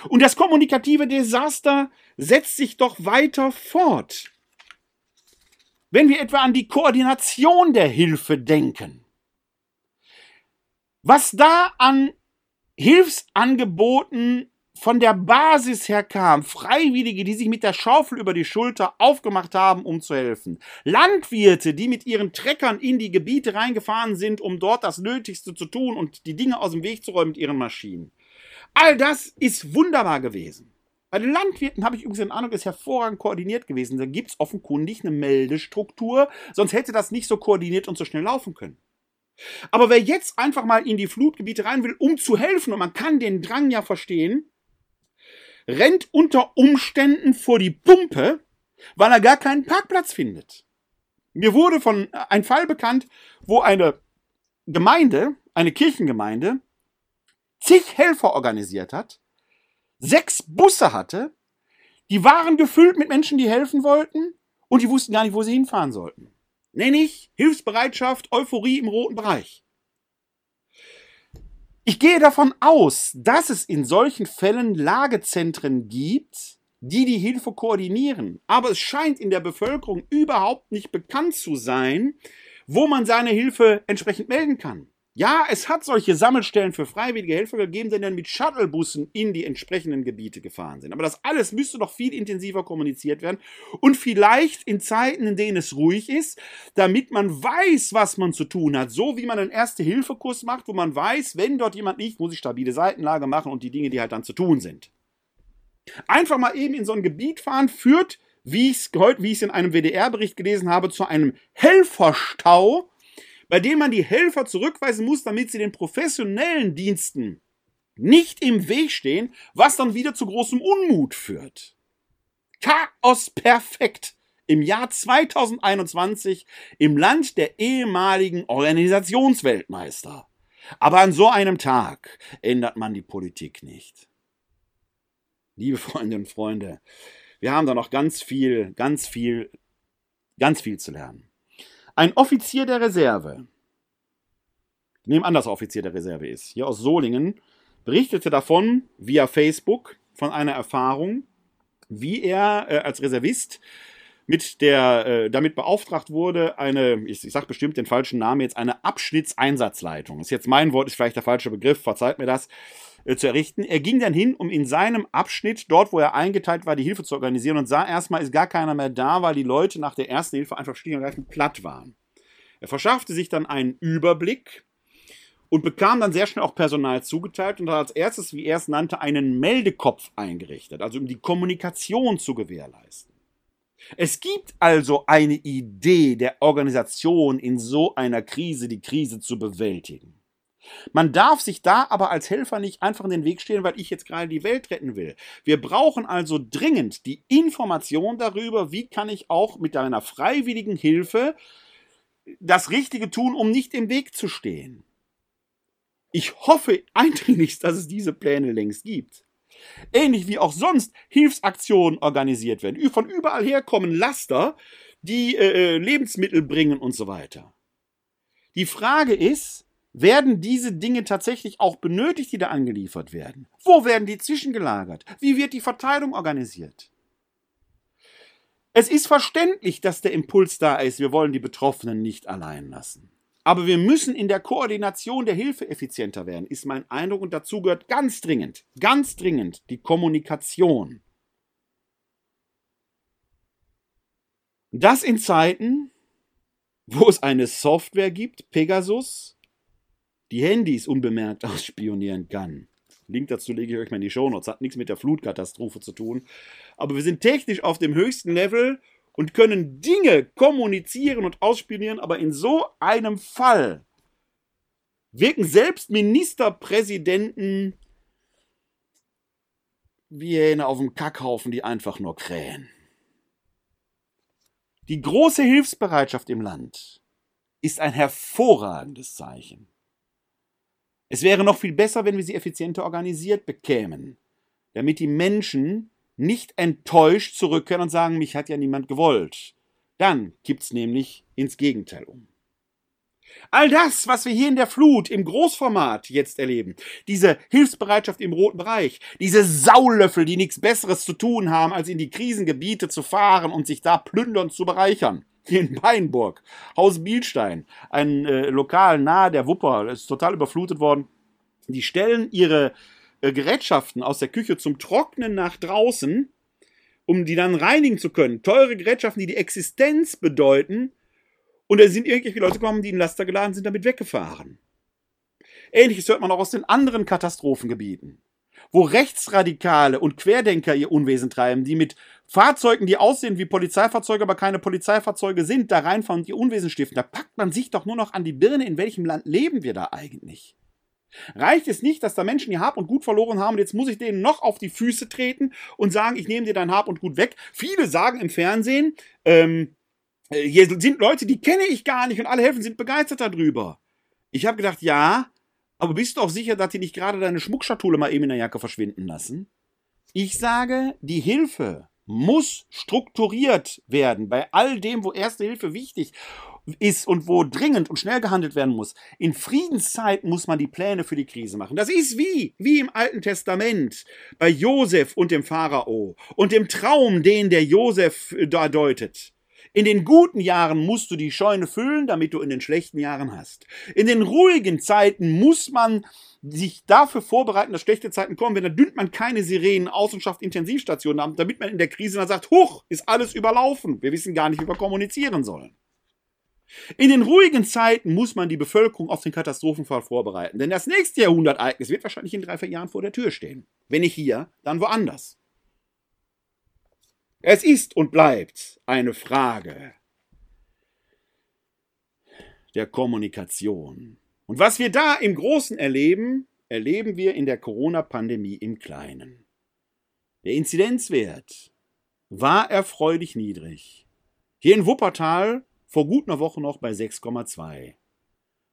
Und das kommunikative Desaster setzt sich doch weiter fort. Wenn wir etwa an die Koordination der Hilfe denken, was da an Hilfsangeboten von der Basis her kam, Freiwillige, die sich mit der Schaufel über die Schulter aufgemacht haben, um zu helfen, Landwirte, die mit ihren Treckern in die Gebiete reingefahren sind, um dort das Nötigste zu tun und die Dinge aus dem Weg zu räumen mit ihren Maschinen. All das ist wunderbar gewesen. Bei den Landwirten habe ich übrigens den Eindruck, ist hervorragend koordiniert gewesen. Da gibt es offenkundig eine Meldestruktur, sonst hätte das nicht so koordiniert und so schnell laufen können. Aber wer jetzt einfach mal in die Flutgebiete rein will, um zu helfen, und man kann den Drang ja verstehen, rennt unter Umständen vor die Pumpe, weil er gar keinen Parkplatz findet. Mir wurde von äh, ein Fall bekannt, wo eine Gemeinde, eine Kirchengemeinde, zig Helfer organisiert hat, sechs Busse hatte, die waren gefüllt mit Menschen, die helfen wollten und die wussten gar nicht, wo sie hinfahren sollten. Nenne ich Hilfsbereitschaft, Euphorie im roten Bereich. Ich gehe davon aus, dass es in solchen Fällen Lagezentren gibt, die die Hilfe koordinieren. Aber es scheint in der Bevölkerung überhaupt nicht bekannt zu sein, wo man seine Hilfe entsprechend melden kann. Ja, es hat solche Sammelstellen für freiwillige Helfer gegeben, die dann mit Shuttlebussen in die entsprechenden Gebiete gefahren sind. Aber das alles müsste doch viel intensiver kommuniziert werden und vielleicht in Zeiten, in denen es ruhig ist, damit man weiß, was man zu tun hat. So wie man einen Erste-Hilfe-Kurs macht, wo man weiß, wenn dort jemand liegt, muss ich stabile Seitenlage machen und die Dinge, die halt dann zu tun sind. Einfach mal eben in so ein Gebiet fahren, führt, wie ich es heute, wie ich es in einem WDR-Bericht gelesen habe, zu einem Helferstau, bei dem man die Helfer zurückweisen muss, damit sie den professionellen Diensten nicht im Weg stehen, was dann wieder zu großem Unmut führt. Chaos perfekt im Jahr 2021 im Land der ehemaligen Organisationsweltmeister. Aber an so einem Tag ändert man die Politik nicht. Liebe Freundinnen und Freunde, wir haben da noch ganz viel, ganz viel, ganz viel zu lernen. Ein Offizier der Reserve, nehmen an, dass er Offizier der Reserve ist, hier aus Solingen, berichtete davon via Facebook von einer Erfahrung, wie er äh, als Reservist mit der äh, damit beauftragt wurde, eine, ich, ich sage bestimmt den falschen Namen jetzt, eine Abschnittseinsatzleitung. Ist jetzt mein Wort, ist vielleicht der falsche Begriff, verzeiht mir das, äh, zu errichten. Er ging dann hin, um in seinem Abschnitt, dort wo er eingeteilt war, die Hilfe zu organisieren und sah erstmal, ist gar keiner mehr da, weil die Leute nach der ersten Hilfe einfach schlicht und ergreifend platt waren. Er verschaffte sich dann einen Überblick und bekam dann sehr schnell auch Personal zugeteilt und hat als erstes, wie er es nannte, einen Meldekopf eingerichtet, also um die Kommunikation zu gewährleisten. Es gibt also eine Idee der Organisation in so einer Krise, die Krise zu bewältigen. Man darf sich da aber als Helfer nicht einfach in den Weg stehen, weil ich jetzt gerade die Welt retten will. Wir brauchen also dringend die Information darüber, wie kann ich auch mit einer freiwilligen Hilfe das Richtige tun, um nicht im Weg zu stehen. Ich hoffe eindringlichst, dass es diese Pläne längst gibt. Ähnlich wie auch sonst Hilfsaktionen organisiert werden. Von überall her kommen Laster, die äh, äh, Lebensmittel bringen und so weiter. Die Frage ist, werden diese Dinge tatsächlich auch benötigt, die da angeliefert werden? Wo werden die zwischengelagert? Wie wird die Verteilung organisiert? Es ist verständlich, dass der Impuls da ist, wir wollen die Betroffenen nicht allein lassen. Aber wir müssen in der Koordination der Hilfe effizienter werden, ist mein Eindruck. Und dazu gehört ganz dringend, ganz dringend die Kommunikation. Das in Zeiten, wo es eine Software gibt, Pegasus, die Handys unbemerkt [LAUGHS] ausspionieren kann. Link dazu lege ich euch mal in die Show Notes. Hat nichts mit der Flutkatastrophe zu tun. Aber wir sind technisch auf dem höchsten Level und können Dinge kommunizieren und ausspionieren, aber in so einem Fall wirken selbst Ministerpräsidenten wie Hähne auf dem Kackhaufen, die einfach nur krähen. Die große Hilfsbereitschaft im Land ist ein hervorragendes Zeichen. Es wäre noch viel besser, wenn wir sie effizienter organisiert bekämen, damit die Menschen nicht enttäuscht zurückkehren und sagen, mich hat ja niemand gewollt. Dann kippt's nämlich ins Gegenteil um. All das, was wir hier in der Flut im Großformat jetzt erleben, diese Hilfsbereitschaft im roten Bereich, diese Saulöffel, die nichts Besseres zu tun haben, als in die Krisengebiete zu fahren und sich da plündern zu bereichern, hier in Beinburg, Haus Bielstein, ein äh, Lokal nahe der Wupper, ist total überflutet worden. Die stellen ihre äh, Gerätschaften aus der Küche zum Trocknen nach draußen, um die dann reinigen zu können. Teure Gerätschaften, die die Existenz bedeuten. Und da sind irgendwelche Leute gekommen, die in Laster geladen sind, damit weggefahren. Ähnliches hört man auch aus den anderen Katastrophengebieten wo Rechtsradikale und Querdenker ihr Unwesen treiben, die mit Fahrzeugen, die aussehen wie Polizeifahrzeuge, aber keine Polizeifahrzeuge sind, da reinfahren und ihr Unwesen stiften. Da packt man sich doch nur noch an die Birne, in welchem Land leben wir da eigentlich? Reicht es nicht, dass da Menschen ihr Hab und Gut verloren haben und jetzt muss ich denen noch auf die Füße treten und sagen, ich nehme dir dein Hab und Gut weg? Viele sagen im Fernsehen, ähm, äh, hier sind Leute, die kenne ich gar nicht und alle helfen, sind begeistert darüber. Ich habe gedacht, ja, aber bist du auch sicher, dass die nicht gerade deine Schmuckschatulle mal eben in der Jacke verschwinden lassen? Ich sage, die Hilfe muss strukturiert werden bei all dem, wo Erste Hilfe wichtig ist und wo dringend und schnell gehandelt werden muss. In Friedenszeiten muss man die Pläne für die Krise machen. Das ist wie, wie im Alten Testament bei Josef und dem Pharao und dem Traum, den der Josef da deutet. In den guten Jahren musst du die Scheune füllen, damit du in den schlechten Jahren hast. In den ruhigen Zeiten muss man sich dafür vorbereiten, dass schlechte Zeiten kommen. Wenn da dünnt man keine Sirenen schafft Intensivstationen ab, damit man in der Krise dann sagt, huch, ist alles überlaufen. Wir wissen gar nicht, wie wir kommunizieren sollen. In den ruhigen Zeiten muss man die Bevölkerung auf den Katastrophenfall vorbereiten, denn das nächste Jahrhundertereignis wird wahrscheinlich in drei, vier Jahren vor der Tür stehen. Wenn nicht hier, dann woanders. Es ist und bleibt eine Frage der Kommunikation. Und was wir da im Großen erleben, erleben wir in der Corona-Pandemie im Kleinen. Der Inzidenzwert war erfreulich niedrig. Hier in Wuppertal vor gut einer Woche noch bei 6,2.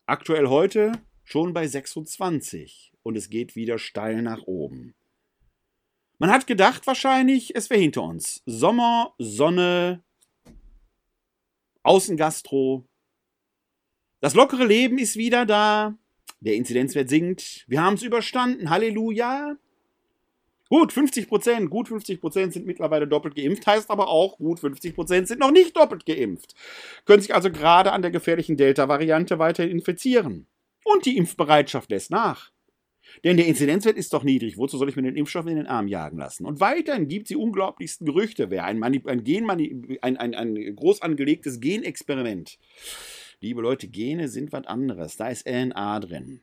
Aktuell heute schon bei 26 und es geht wieder steil nach oben. Man hat gedacht wahrscheinlich, es wäre hinter uns. Sommer, Sonne, Außengastro. Das lockere Leben ist wieder da. Der Inzidenzwert sinkt. Wir haben es überstanden. Halleluja. Gut, 50 Prozent, gut 50 Prozent sind mittlerweile doppelt geimpft, heißt aber auch, gut 50 Prozent sind noch nicht doppelt geimpft. Können sich also gerade an der gefährlichen Delta-Variante weiterhin infizieren. Und die Impfbereitschaft lässt nach. Denn der Inzidenzwert ist doch niedrig. Wozu soll ich mir den Impfstoff in den Arm jagen lassen? Und weiterhin gibt es die unglaublichsten Gerüchte. Wer ein, ein, Gen ein, ein, ein groß angelegtes Genexperiment. Liebe Leute, Gene sind was anderes. Da ist RNA drin.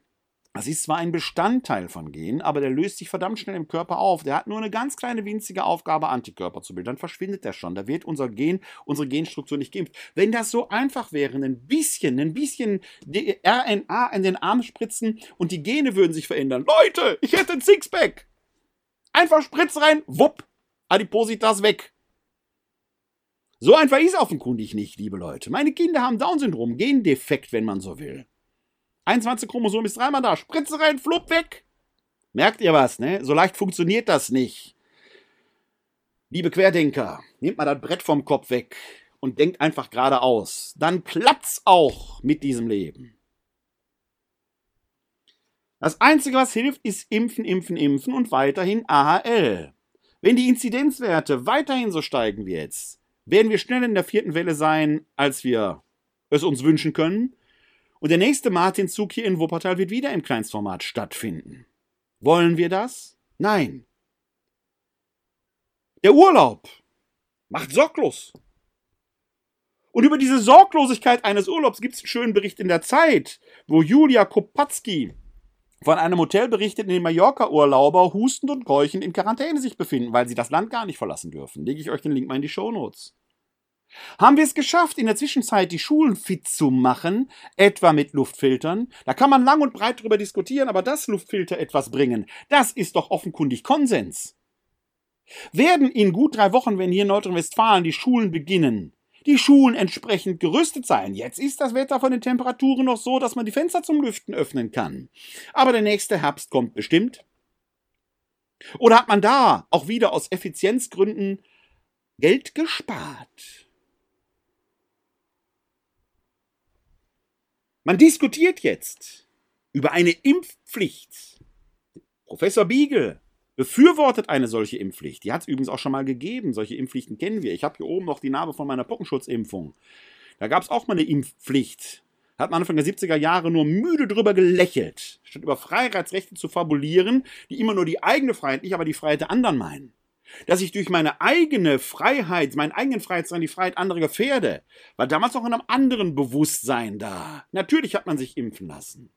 Das ist zwar ein Bestandteil von Genen, aber der löst sich verdammt schnell im Körper auf. Der hat nur eine ganz kleine winzige Aufgabe, Antikörper zu bilden. Dann verschwindet der schon. Da wird unser Gen, unsere Genstruktur nicht geimpft. Wenn das so einfach wäre, ein bisschen, ein bisschen RNA in den Arm spritzen und die Gene würden sich verändern. Leute, ich hätte ein Sixpack. Einfach Spritz rein, wupp, Adipositas weg. So einfach ist offenkundig nicht, liebe Leute. Meine Kinder haben Down-Syndrom, Gendefekt, wenn man so will. 21 Chromosom ist dreimal da. Spritze rein, flupp weg. Merkt ihr was, ne? So leicht funktioniert das nicht. Liebe Querdenker, nehmt mal das Brett vom Kopf weg und denkt einfach geradeaus. Dann klappt's auch mit diesem Leben. Das Einzige, was hilft, ist impfen, impfen, impfen und weiterhin AHL. Wenn die Inzidenzwerte weiterhin so steigen wie jetzt, werden wir schneller in der vierten Welle sein, als wir es uns wünschen können. Und der nächste Martinzug hier in Wuppertal wird wieder im Kleinstformat stattfinden. Wollen wir das? Nein. Der Urlaub macht sorglos. Und über diese Sorglosigkeit eines Urlaubs gibt es einen schönen Bericht in der Zeit, wo Julia Kopatzki von einem Hotel berichtet, in dem Mallorca-Urlauber hustend und keuchend in Quarantäne sich befinden, weil sie das Land gar nicht verlassen dürfen. Lege ich euch den Link mal in die Shownotes. Haben wir es geschafft, in der Zwischenzeit die Schulen fit zu machen, etwa mit Luftfiltern? Da kann man lang und breit drüber diskutieren, aber dass Luftfilter etwas bringen, das ist doch offenkundig Konsens. Werden in gut drei Wochen, wenn hier in Nordrhein-Westfalen die Schulen beginnen, die Schulen entsprechend gerüstet sein. Jetzt ist das Wetter von den Temperaturen noch so, dass man die Fenster zum Lüften öffnen kann. Aber der nächste Herbst kommt bestimmt. Oder hat man da auch wieder aus Effizienzgründen Geld gespart? Man diskutiert jetzt über eine Impfpflicht. Professor Biegel befürwortet eine solche Impfpflicht. Die hat es übrigens auch schon mal gegeben. Solche Impfpflichten kennen wir. Ich habe hier oben noch die Narbe von meiner Pockenschutzimpfung. Da gab es auch mal eine Impfpflicht. Hat man Anfang der 70er Jahre nur müde drüber gelächelt, statt über Freiheitsrechte zu fabulieren, die immer nur die eigene Freiheit, nicht aber die Freiheit der anderen meinen. Dass ich durch meine eigene Freiheit, meinen eigenen Freiheitsdrang die Freiheit anderer gefährde, war damals auch in einem anderen Bewusstsein da. Natürlich hat man sich impfen lassen.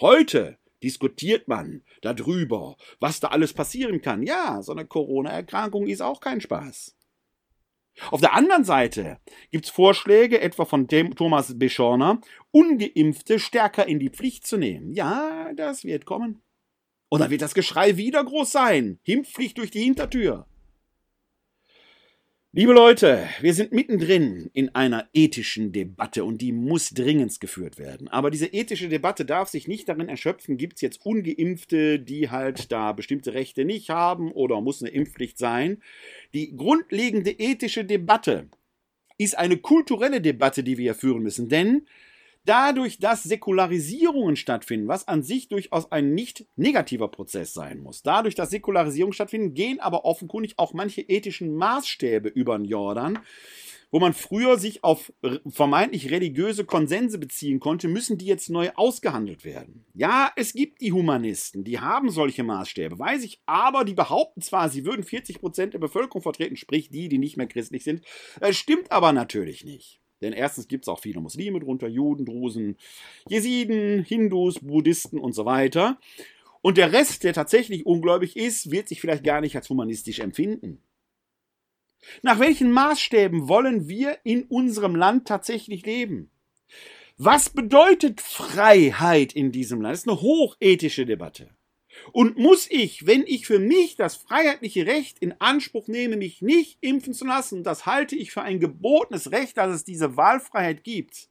Heute diskutiert man darüber, was da alles passieren kann. Ja, so eine Corona-Erkrankung ist auch kein Spaß. Auf der anderen Seite gibt es Vorschläge, etwa von dem Thomas Beschorner, Ungeimpfte stärker in die Pflicht zu nehmen. Ja, das wird kommen. Dann wird das Geschrei wieder groß sein. Impfpflicht durch die Hintertür. Liebe Leute, wir sind mittendrin in einer ethischen Debatte und die muss dringend geführt werden. Aber diese ethische Debatte darf sich nicht darin erschöpfen, gibt es jetzt ungeimpfte, die halt da bestimmte Rechte nicht haben oder muss eine Impfpflicht sein. Die grundlegende ethische Debatte ist eine kulturelle Debatte, die wir hier führen müssen. Denn dadurch, dass Säkularisierungen stattfinden, was an sich durchaus ein nicht negativer Prozess sein muss, dadurch, dass Säkularisierungen stattfinden, gehen aber offenkundig auch manche ethischen Maßstäbe über den Jordan. Wo man früher sich auf vermeintlich religiöse Konsense beziehen konnte, müssen die jetzt neu ausgehandelt werden. Ja, es gibt die Humanisten, die haben solche Maßstäbe, weiß ich, aber die behaupten zwar, sie würden 40 Prozent der Bevölkerung vertreten, sprich die, die nicht mehr christlich sind, das stimmt aber natürlich nicht. Denn erstens gibt es auch viele Muslime drunter, Juden, Drusen, Jesiden, Hindus, Buddhisten und so weiter. Und der Rest, der tatsächlich ungläubig ist, wird sich vielleicht gar nicht als humanistisch empfinden. Nach welchen Maßstäben wollen wir in unserem Land tatsächlich leben? Was bedeutet Freiheit in diesem Land? Das ist eine hochethische Debatte. Und muss ich, wenn ich für mich das freiheitliche Recht in Anspruch nehme, mich nicht impfen zu lassen, das halte ich für ein gebotenes Recht, dass es diese Wahlfreiheit gibt,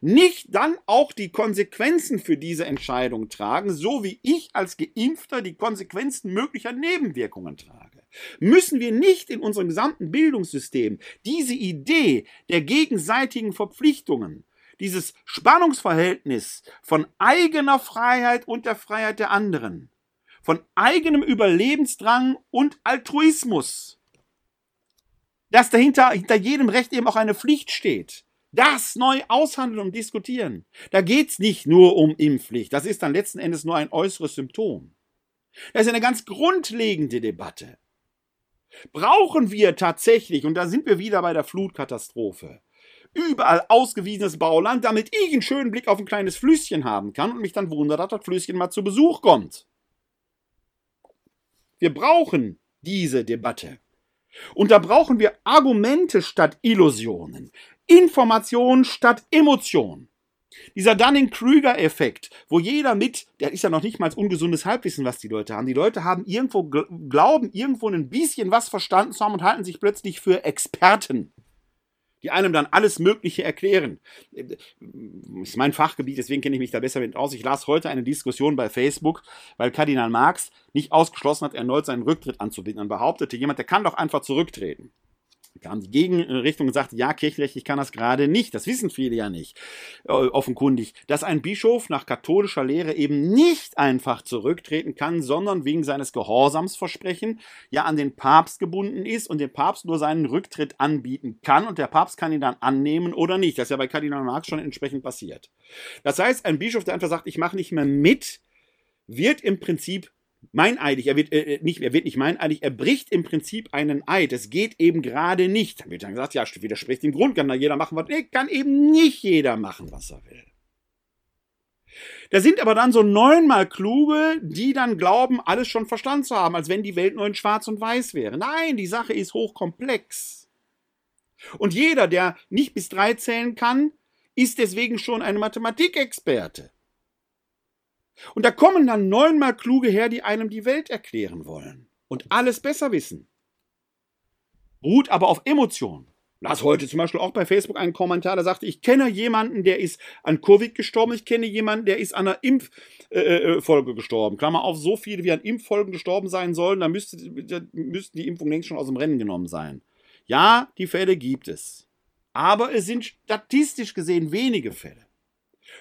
nicht dann auch die Konsequenzen für diese Entscheidung tragen, so wie ich als Geimpfter die Konsequenzen möglicher Nebenwirkungen trage? Müssen wir nicht in unserem gesamten Bildungssystem diese Idee der gegenseitigen Verpflichtungen dieses Spannungsverhältnis von eigener Freiheit und der Freiheit der anderen von eigenem Überlebensdrang und Altruismus. Dass dahinter hinter jedem Recht eben auch eine Pflicht steht. Das neu aushandeln und diskutieren. Da geht es nicht nur um Impfpflicht. Das ist dann letzten Endes nur ein äußeres Symptom. Das ist eine ganz grundlegende Debatte. Brauchen wir tatsächlich, und da sind wir wieder bei der Flutkatastrophe, überall ausgewiesenes Bauland, damit ich einen schönen Blick auf ein kleines Flüsschen haben kann und mich dann wundert, dass das Flüsschen mal zu Besuch kommt. Wir brauchen diese Debatte. Und da brauchen wir Argumente statt Illusionen, Information statt Emotion. Dieser Dunning-Krüger-Effekt, wo jeder mit, der ist ja noch nicht mal ungesundes Halbwissen, was die Leute haben. Die Leute haben irgendwo, glauben irgendwo ein bisschen was verstanden zu haben und halten sich plötzlich für Experten. Die einem dann alles Mögliche erklären. Ist mein Fachgebiet, deswegen kenne ich mich da besser mit aus. Ich las heute eine Diskussion bei Facebook, weil Kardinal Marx nicht ausgeschlossen hat, erneut seinen Rücktritt anzubieten. Dann behauptete jemand, der kann doch einfach zurücktreten kam die Gegenrichtung und sagte, ja, kirchenrechtlich kann das gerade nicht. Das wissen viele ja nicht, äh, offenkundig, dass ein Bischof nach katholischer Lehre eben nicht einfach zurücktreten kann, sondern wegen seines Gehorsamsversprechen ja an den Papst gebunden ist und dem Papst nur seinen Rücktritt anbieten kann und der Papst kann ihn dann annehmen oder nicht. Das ist ja bei Kardinal Marx schon entsprechend passiert. Das heißt, ein Bischof, der einfach sagt, ich mache nicht mehr mit, wird im Prinzip meineidig, er wird äh, äh, nicht, er wird nicht meineidig, er bricht im Prinzip einen Eid. Es geht eben gerade nicht. Dann wird dann gesagt, ja, widerspricht dem Grund, kann da jeder machen, was. Nee, kann eben nicht jeder machen, was er will. Da sind aber dann so neunmal kluge, die dann glauben, alles schon verstanden zu haben, als wenn die Welt nur in Schwarz und Weiß wäre. Nein, die Sache ist hochkomplex. Und jeder, der nicht bis drei zählen kann, ist deswegen schon ein Mathematikexperte. Und da kommen dann neunmal Kluge her, die einem die Welt erklären wollen und alles besser wissen. Ruht aber auf Emotionen. Las heute zum Beispiel auch bei Facebook einen Kommentar, der sagte, ich kenne jemanden, der ist an Covid gestorben, ich kenne jemanden, der ist an einer Impffolge äh, äh gestorben. Klammer auf, so viele wie an Impffolgen gestorben sein sollen, da müsste, müssten die Impfungen längst schon aus dem Rennen genommen sein. Ja, die Fälle gibt es. Aber es sind statistisch gesehen wenige Fälle.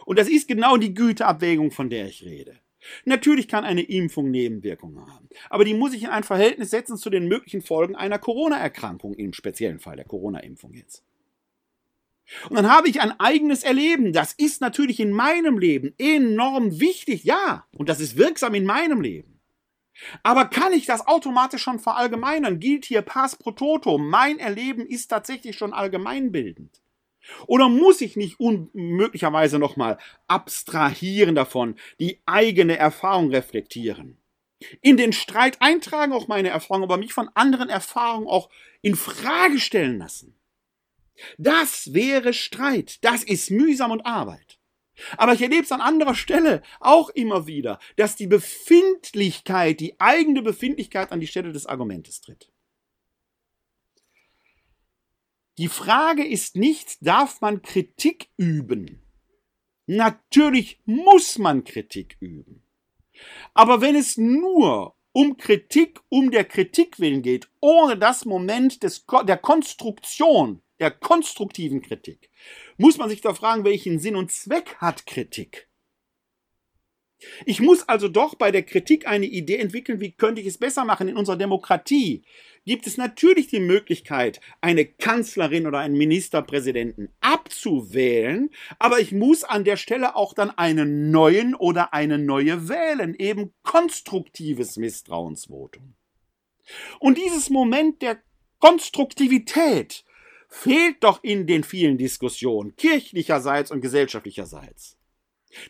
Und das ist genau die Güteabwägung, von der ich rede. Natürlich kann eine Impfung Nebenwirkungen haben, aber die muss ich in ein Verhältnis setzen zu den möglichen Folgen einer Corona-Erkrankung, im speziellen Fall der Corona-Impfung jetzt. Und dann habe ich ein eigenes Erleben. Das ist natürlich in meinem Leben enorm wichtig, ja, und das ist wirksam in meinem Leben. Aber kann ich das automatisch schon verallgemeinern? Gilt hier Pass pro Toto? Mein Erleben ist tatsächlich schon allgemeinbildend. Oder muss ich nicht unmöglicherweise nochmal abstrahieren davon, die eigene Erfahrung reflektieren? In den Streit eintragen auch meine Erfahrung, aber mich von anderen Erfahrungen auch in Frage stellen lassen. Das wäre Streit. Das ist mühsam und Arbeit. Aber ich erlebe es an anderer Stelle auch immer wieder, dass die Befindlichkeit, die eigene Befindlichkeit an die Stelle des Argumentes tritt. Die Frage ist nicht, darf man Kritik üben? Natürlich muss man Kritik üben. Aber wenn es nur um Kritik, um der Kritik willen geht, ohne das Moment des, der Konstruktion, der konstruktiven Kritik, muss man sich da fragen, welchen Sinn und Zweck hat Kritik? Ich muss also doch bei der Kritik eine Idee entwickeln, wie könnte ich es besser machen in unserer Demokratie. Gibt es natürlich die Möglichkeit, eine Kanzlerin oder einen Ministerpräsidenten abzuwählen, aber ich muss an der Stelle auch dann einen neuen oder eine neue wählen, eben konstruktives Misstrauensvotum. Und dieses Moment der Konstruktivität fehlt doch in den vielen Diskussionen, kirchlicherseits und gesellschaftlicherseits.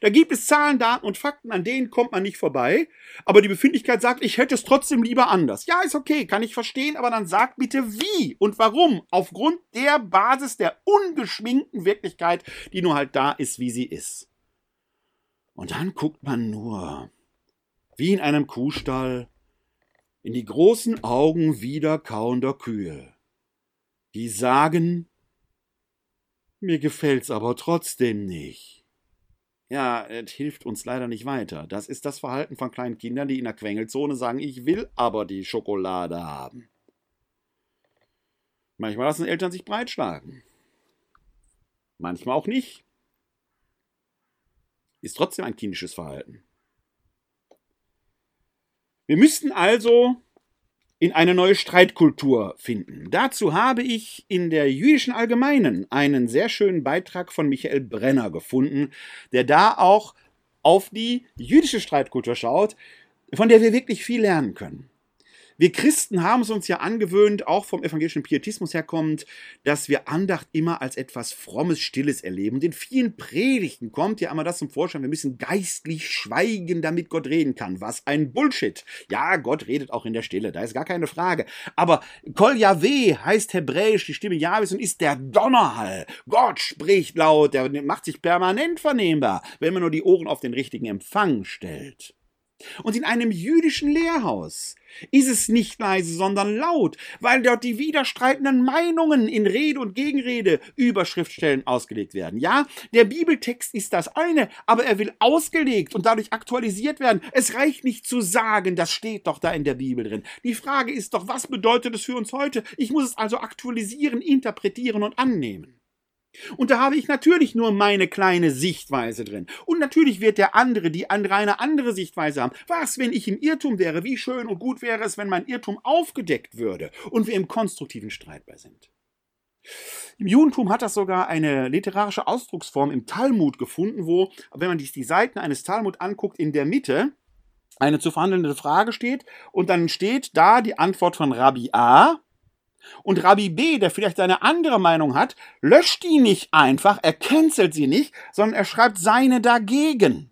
Da gibt es Zahlen, Daten und Fakten, an denen kommt man nicht vorbei. Aber die Befindlichkeit sagt, ich hätte es trotzdem lieber anders. Ja, ist okay, kann ich verstehen, aber dann sagt bitte wie und warum. Aufgrund der Basis der ungeschminkten Wirklichkeit, die nur halt da ist, wie sie ist. Und dann guckt man nur, wie in einem Kuhstall, in die großen Augen wiederkauender Kühe, die sagen, mir gefällt's aber trotzdem nicht ja, es hilft uns leider nicht weiter. Das ist das Verhalten von kleinen Kindern, die in der Quengelzone sagen, ich will aber die Schokolade haben. Manchmal lassen Eltern sich breitschlagen. Manchmal auch nicht. Ist trotzdem ein kindisches Verhalten. Wir müssten also in eine neue Streitkultur finden. Dazu habe ich in der jüdischen Allgemeinen einen sehr schönen Beitrag von Michael Brenner gefunden, der da auch auf die jüdische Streitkultur schaut, von der wir wirklich viel lernen können. Wir Christen haben es uns ja angewöhnt, auch vom evangelischen Pietismus herkommend, dass wir Andacht immer als etwas Frommes, Stilles erleben. Und in vielen Predigten kommt ja immer das zum Vorschein, wir müssen geistlich schweigen, damit Gott reden kann. Was ein Bullshit. Ja, Gott redet auch in der Stille, da ist gar keine Frage. Aber Kol Yahweh heißt hebräisch die Stimme Jahwes und ist der Donnerhall. Gott spricht laut, der macht sich permanent vernehmbar, wenn man nur die Ohren auf den richtigen Empfang stellt. Und in einem jüdischen Lehrhaus ist es nicht leise, sondern laut, weil dort die widerstreitenden Meinungen in Rede und Gegenrede über Schriftstellen ausgelegt werden. Ja, der Bibeltext ist das eine, aber er will ausgelegt und dadurch aktualisiert werden. Es reicht nicht zu sagen, das steht doch da in der Bibel drin. Die Frage ist doch, was bedeutet es für uns heute? Ich muss es also aktualisieren, interpretieren und annehmen. Und da habe ich natürlich nur meine kleine Sichtweise drin. Und natürlich wird der andere, die andere eine andere Sichtweise haben. Was, wenn ich im Irrtum wäre? Wie schön und gut wäre es, wenn mein Irrtum aufgedeckt würde und wir im konstruktiven Streit bei sind. Im Judentum hat das sogar eine literarische Ausdrucksform im Talmud gefunden, wo, wenn man sich die Seiten eines Talmud anguckt, in der Mitte eine zu verhandelnde Frage steht und dann steht da die Antwort von Rabbi A und Rabbi B, der vielleicht eine andere Meinung hat, löscht die nicht einfach, er cancelt sie nicht, sondern er schreibt seine dagegen.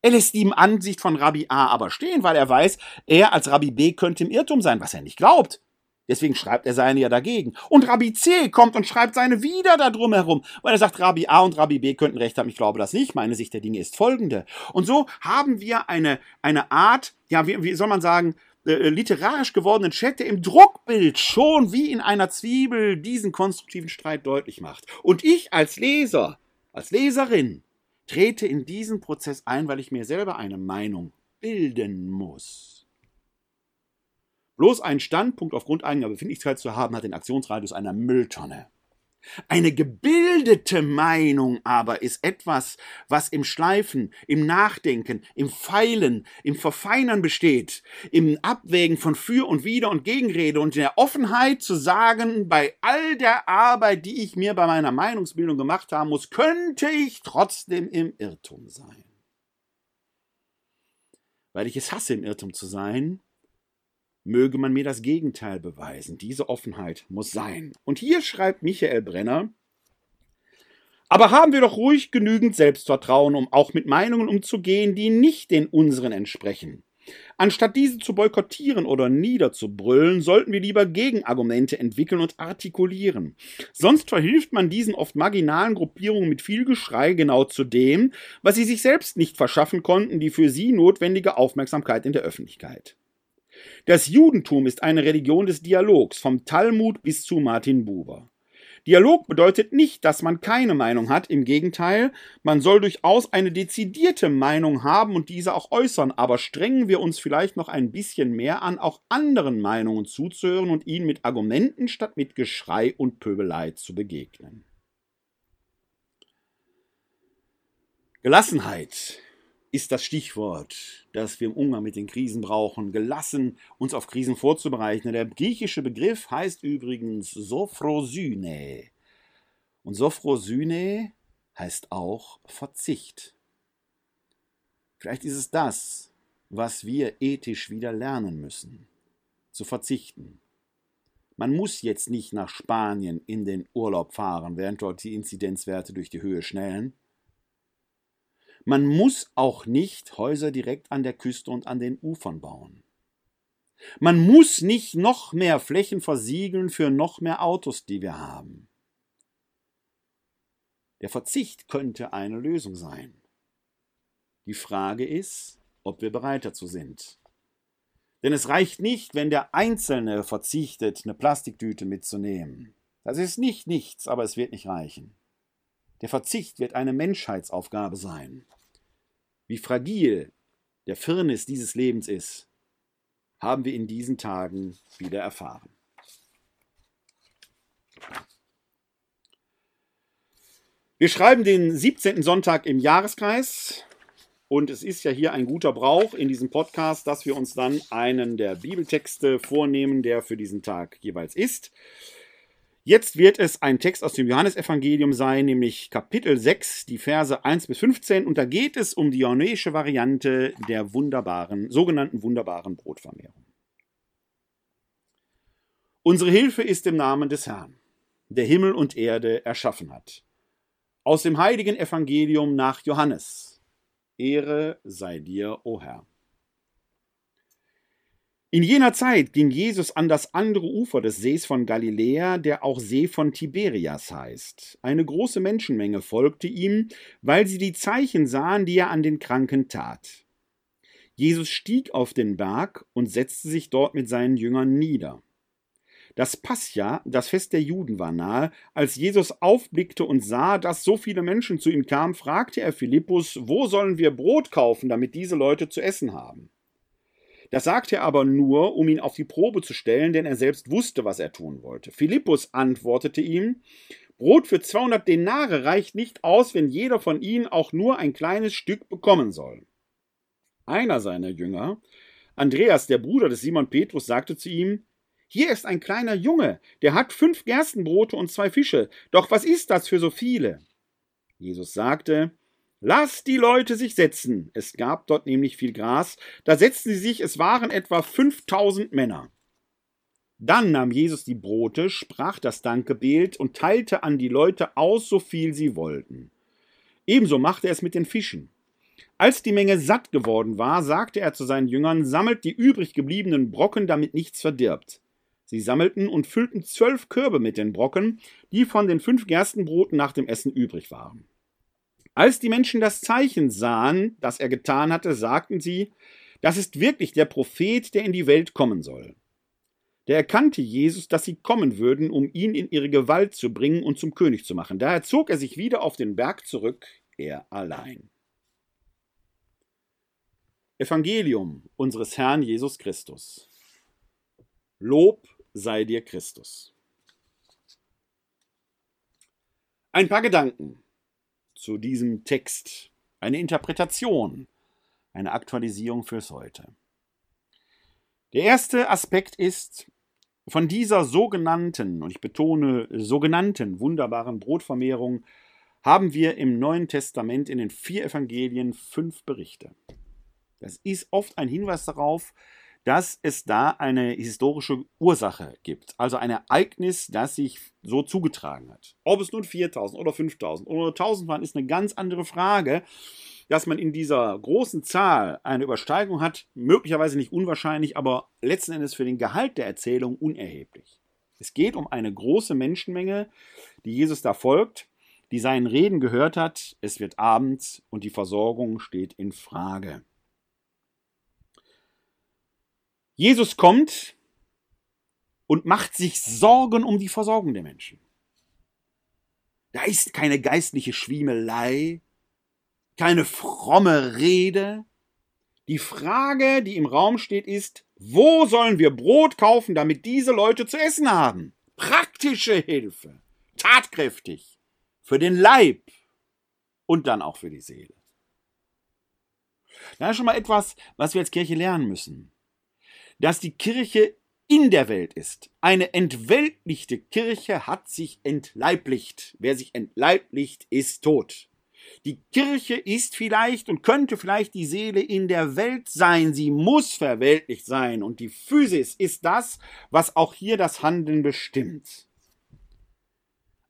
Er lässt die Ansicht von Rabbi A aber stehen, weil er weiß, er als Rabbi B könnte im Irrtum sein, was er nicht glaubt. Deswegen schreibt er seine ja dagegen. Und Rabbi C kommt und schreibt seine wieder da drum herum, weil er sagt, Rabbi A und Rabbi B könnten recht haben. Ich glaube das nicht. Meine Sicht der Dinge ist folgende. Und so haben wir eine, eine Art, ja, wie, wie soll man sagen, äh, literarisch gewordenen Chat, der im Druckbild schon wie in einer Zwiebel diesen konstruktiven Streit deutlich macht. Und ich als Leser, als Leserin, trete in diesen Prozess ein, weil ich mir selber eine Meinung bilden muss. Bloß einen Standpunkt aufgrund eigener Befindlichkeit zu haben, hat den Aktionsradius einer Mülltonne. Eine gebildete Meinung aber ist etwas, was im Schleifen, im Nachdenken, im Feilen, im Verfeinern besteht, im Abwägen von Für und Wider und Gegenrede und in der Offenheit zu sagen, bei all der Arbeit, die ich mir bei meiner Meinungsbildung gemacht haben muss, könnte ich trotzdem im Irrtum sein. Weil ich es hasse, im Irrtum zu sein, möge man mir das Gegenteil beweisen. Diese Offenheit muss sein. Und hier schreibt Michael Brenner, aber haben wir doch ruhig genügend Selbstvertrauen, um auch mit Meinungen umzugehen, die nicht den unseren entsprechen. Anstatt diese zu boykottieren oder niederzubrüllen, sollten wir lieber Gegenargumente entwickeln und artikulieren. Sonst verhilft man diesen oft marginalen Gruppierungen mit viel Geschrei genau zu dem, was sie sich selbst nicht verschaffen konnten, die für sie notwendige Aufmerksamkeit in der Öffentlichkeit. Das Judentum ist eine Religion des Dialogs, vom Talmud bis zu Martin Buber. Dialog bedeutet nicht, dass man keine Meinung hat, im Gegenteil, man soll durchaus eine dezidierte Meinung haben und diese auch äußern, aber strengen wir uns vielleicht noch ein bisschen mehr an, auch anderen Meinungen zuzuhören und ihnen mit Argumenten statt mit Geschrei und Pöbelei zu begegnen. Gelassenheit ist das Stichwort, das wir im Umgang mit den Krisen brauchen, gelassen uns auf Krisen vorzubereiten. Der griechische Begriff heißt übrigens Sophrosyne. Und Sophrosyne heißt auch Verzicht. Vielleicht ist es das, was wir ethisch wieder lernen müssen, zu verzichten. Man muss jetzt nicht nach Spanien in den Urlaub fahren, während dort die Inzidenzwerte durch die Höhe schnellen. Man muss auch nicht Häuser direkt an der Küste und an den Ufern bauen. Man muss nicht noch mehr Flächen versiegeln für noch mehr Autos, die wir haben. Der Verzicht könnte eine Lösung sein. Die Frage ist, ob wir bereit dazu sind. Denn es reicht nicht, wenn der Einzelne verzichtet, eine Plastiktüte mitzunehmen. Das ist nicht nichts, aber es wird nicht reichen. Der Verzicht wird eine Menschheitsaufgabe sein. Wie fragil der Firnis dieses Lebens ist, haben wir in diesen Tagen wieder erfahren. Wir schreiben den 17. Sonntag im Jahreskreis und es ist ja hier ein guter Brauch in diesem Podcast, dass wir uns dann einen der Bibeltexte vornehmen, der für diesen Tag jeweils ist. Jetzt wird es ein Text aus dem Johannesevangelium sein, nämlich Kapitel 6, die Verse 1 bis 15. Und da geht es um die johannäische Variante der wunderbaren, sogenannten wunderbaren Brotvermehrung. Unsere Hilfe ist im Namen des Herrn, der Himmel und Erde erschaffen hat. Aus dem heiligen Evangelium nach Johannes. Ehre sei dir, o Herr. In jener Zeit ging Jesus an das andere Ufer des Sees von Galiläa, der auch See von Tiberias heißt. Eine große Menschenmenge folgte ihm, weil sie die Zeichen sahen, die er an den Kranken tat. Jesus stieg auf den Berg und setzte sich dort mit seinen Jüngern nieder. Das Pascha, das Fest der Juden, war nahe. Als Jesus aufblickte und sah, dass so viele Menschen zu ihm kamen, fragte er Philippus, wo sollen wir Brot kaufen, damit diese Leute zu essen haben? Das sagte er aber nur, um ihn auf die Probe zu stellen, denn er selbst wusste, was er tun wollte. Philippus antwortete ihm, Brot für 200 Denare reicht nicht aus, wenn jeder von ihnen auch nur ein kleines Stück bekommen soll. Einer seiner Jünger, Andreas, der Bruder des Simon Petrus, sagte zu ihm, hier ist ein kleiner Junge, der hat fünf Gerstenbrote und zwei Fische. Doch was ist das für so viele? Jesus sagte, Lass die Leute sich setzen. Es gab dort nämlich viel Gras. Da setzten sie sich, es waren etwa 5000 Männer. Dann nahm Jesus die Brote, sprach das Dankgebet und teilte an die Leute aus, so viel sie wollten. Ebenso machte er es mit den Fischen. Als die Menge satt geworden war, sagte er zu seinen Jüngern, sammelt die übrig gebliebenen Brocken, damit nichts verdirbt. Sie sammelten und füllten zwölf Körbe mit den Brocken, die von den fünf Gerstenbroten nach dem Essen übrig waren. Als die Menschen das Zeichen sahen, das er getan hatte, sagten sie, das ist wirklich der Prophet, der in die Welt kommen soll. Der erkannte Jesus, dass sie kommen würden, um ihn in ihre Gewalt zu bringen und zum König zu machen. Daher zog er sich wieder auf den Berg zurück, er allein. Evangelium unseres Herrn Jesus Christus. Lob sei dir Christus. Ein paar Gedanken zu diesem Text, eine Interpretation, eine Aktualisierung fürs Heute. Der erste Aspekt ist, von dieser sogenannten, und ich betone sogenannten wunderbaren Brotvermehrung haben wir im Neuen Testament in den vier Evangelien fünf Berichte. Das ist oft ein Hinweis darauf, dass es da eine historische Ursache gibt. Also ein Ereignis, das sich so zugetragen hat. Ob es nun 4000 oder 5000 oder 1000 waren, ist eine ganz andere Frage. Dass man in dieser großen Zahl eine Übersteigung hat, möglicherweise nicht unwahrscheinlich, aber letzten Endes für den Gehalt der Erzählung unerheblich. Es geht um eine große Menschenmenge, die Jesus da folgt, die seinen Reden gehört hat. Es wird abends und die Versorgung steht in Frage. Jesus kommt und macht sich Sorgen um die Versorgung der Menschen. Da ist keine geistliche Schwiemelei, keine fromme Rede. Die Frage, die im Raum steht, ist, wo sollen wir Brot kaufen, damit diese Leute zu essen haben? Praktische Hilfe, tatkräftig, für den Leib und dann auch für die Seele. Da ist schon mal etwas, was wir als Kirche lernen müssen dass die Kirche in der Welt ist. Eine entweltlichte Kirche hat sich entleiblicht. Wer sich entleiblicht, ist tot. Die Kirche ist vielleicht und könnte vielleicht die Seele in der Welt sein. Sie muss verweltlicht sein. Und die Physis ist das, was auch hier das Handeln bestimmt.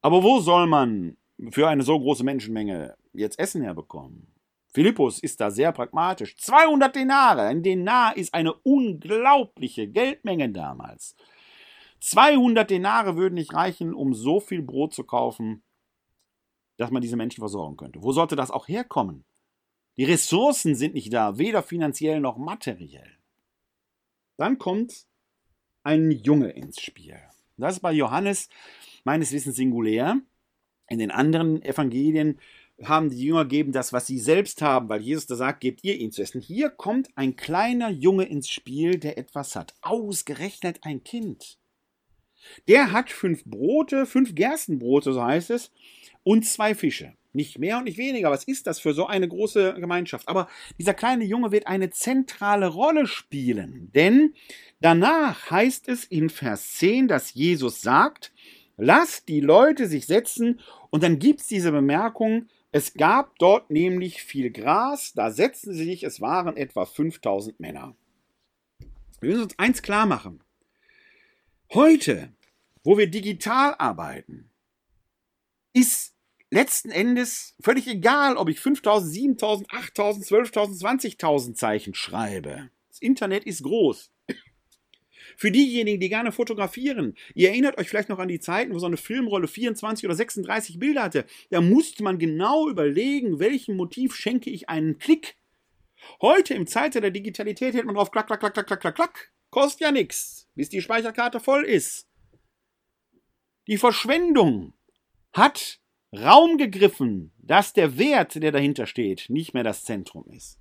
Aber wo soll man für eine so große Menschenmenge jetzt Essen herbekommen? Philippus ist da sehr pragmatisch. 200 Denare. Ein Denar ist eine unglaubliche Geldmenge damals. 200 Denare würden nicht reichen, um so viel Brot zu kaufen, dass man diese Menschen versorgen könnte. Wo sollte das auch herkommen? Die Ressourcen sind nicht da, weder finanziell noch materiell. Dann kommt ein Junge ins Spiel. Das ist bei Johannes meines Wissens singulär. In den anderen Evangelien haben die Jünger geben das, was sie selbst haben, weil Jesus da sagt, gebt ihr ihn zu essen. Hier kommt ein kleiner Junge ins Spiel, der etwas hat. Ausgerechnet ein Kind. Der hat fünf Brote, fünf Gerstenbrote, so heißt es, und zwei Fische. Nicht mehr und nicht weniger. Was ist das für so eine große Gemeinschaft? Aber dieser kleine Junge wird eine zentrale Rolle spielen. Denn danach heißt es in Vers 10, dass Jesus sagt, lasst die Leute sich setzen und dann gibt es diese Bemerkung, es gab dort nämlich viel Gras, da setzten sie sich, es waren etwa 5000 Männer. Wir müssen uns eins klar machen. Heute, wo wir digital arbeiten, ist letzten Endes völlig egal, ob ich 5000, 7000, 8000, 12.000, 20.000 Zeichen schreibe. Das Internet ist groß. Für diejenigen, die gerne fotografieren, ihr erinnert euch vielleicht noch an die Zeiten, wo so eine Filmrolle 24 oder 36 Bilder hatte. Da musste man genau überlegen, welchem Motiv schenke ich einen Klick. Heute im Zeitalter der Digitalität hält man drauf, klack, klack, klack, klack, klack, klack, klack. Kostet ja nichts, bis die Speicherkarte voll ist. Die Verschwendung hat Raum gegriffen, dass der Wert, der dahinter steht, nicht mehr das Zentrum ist.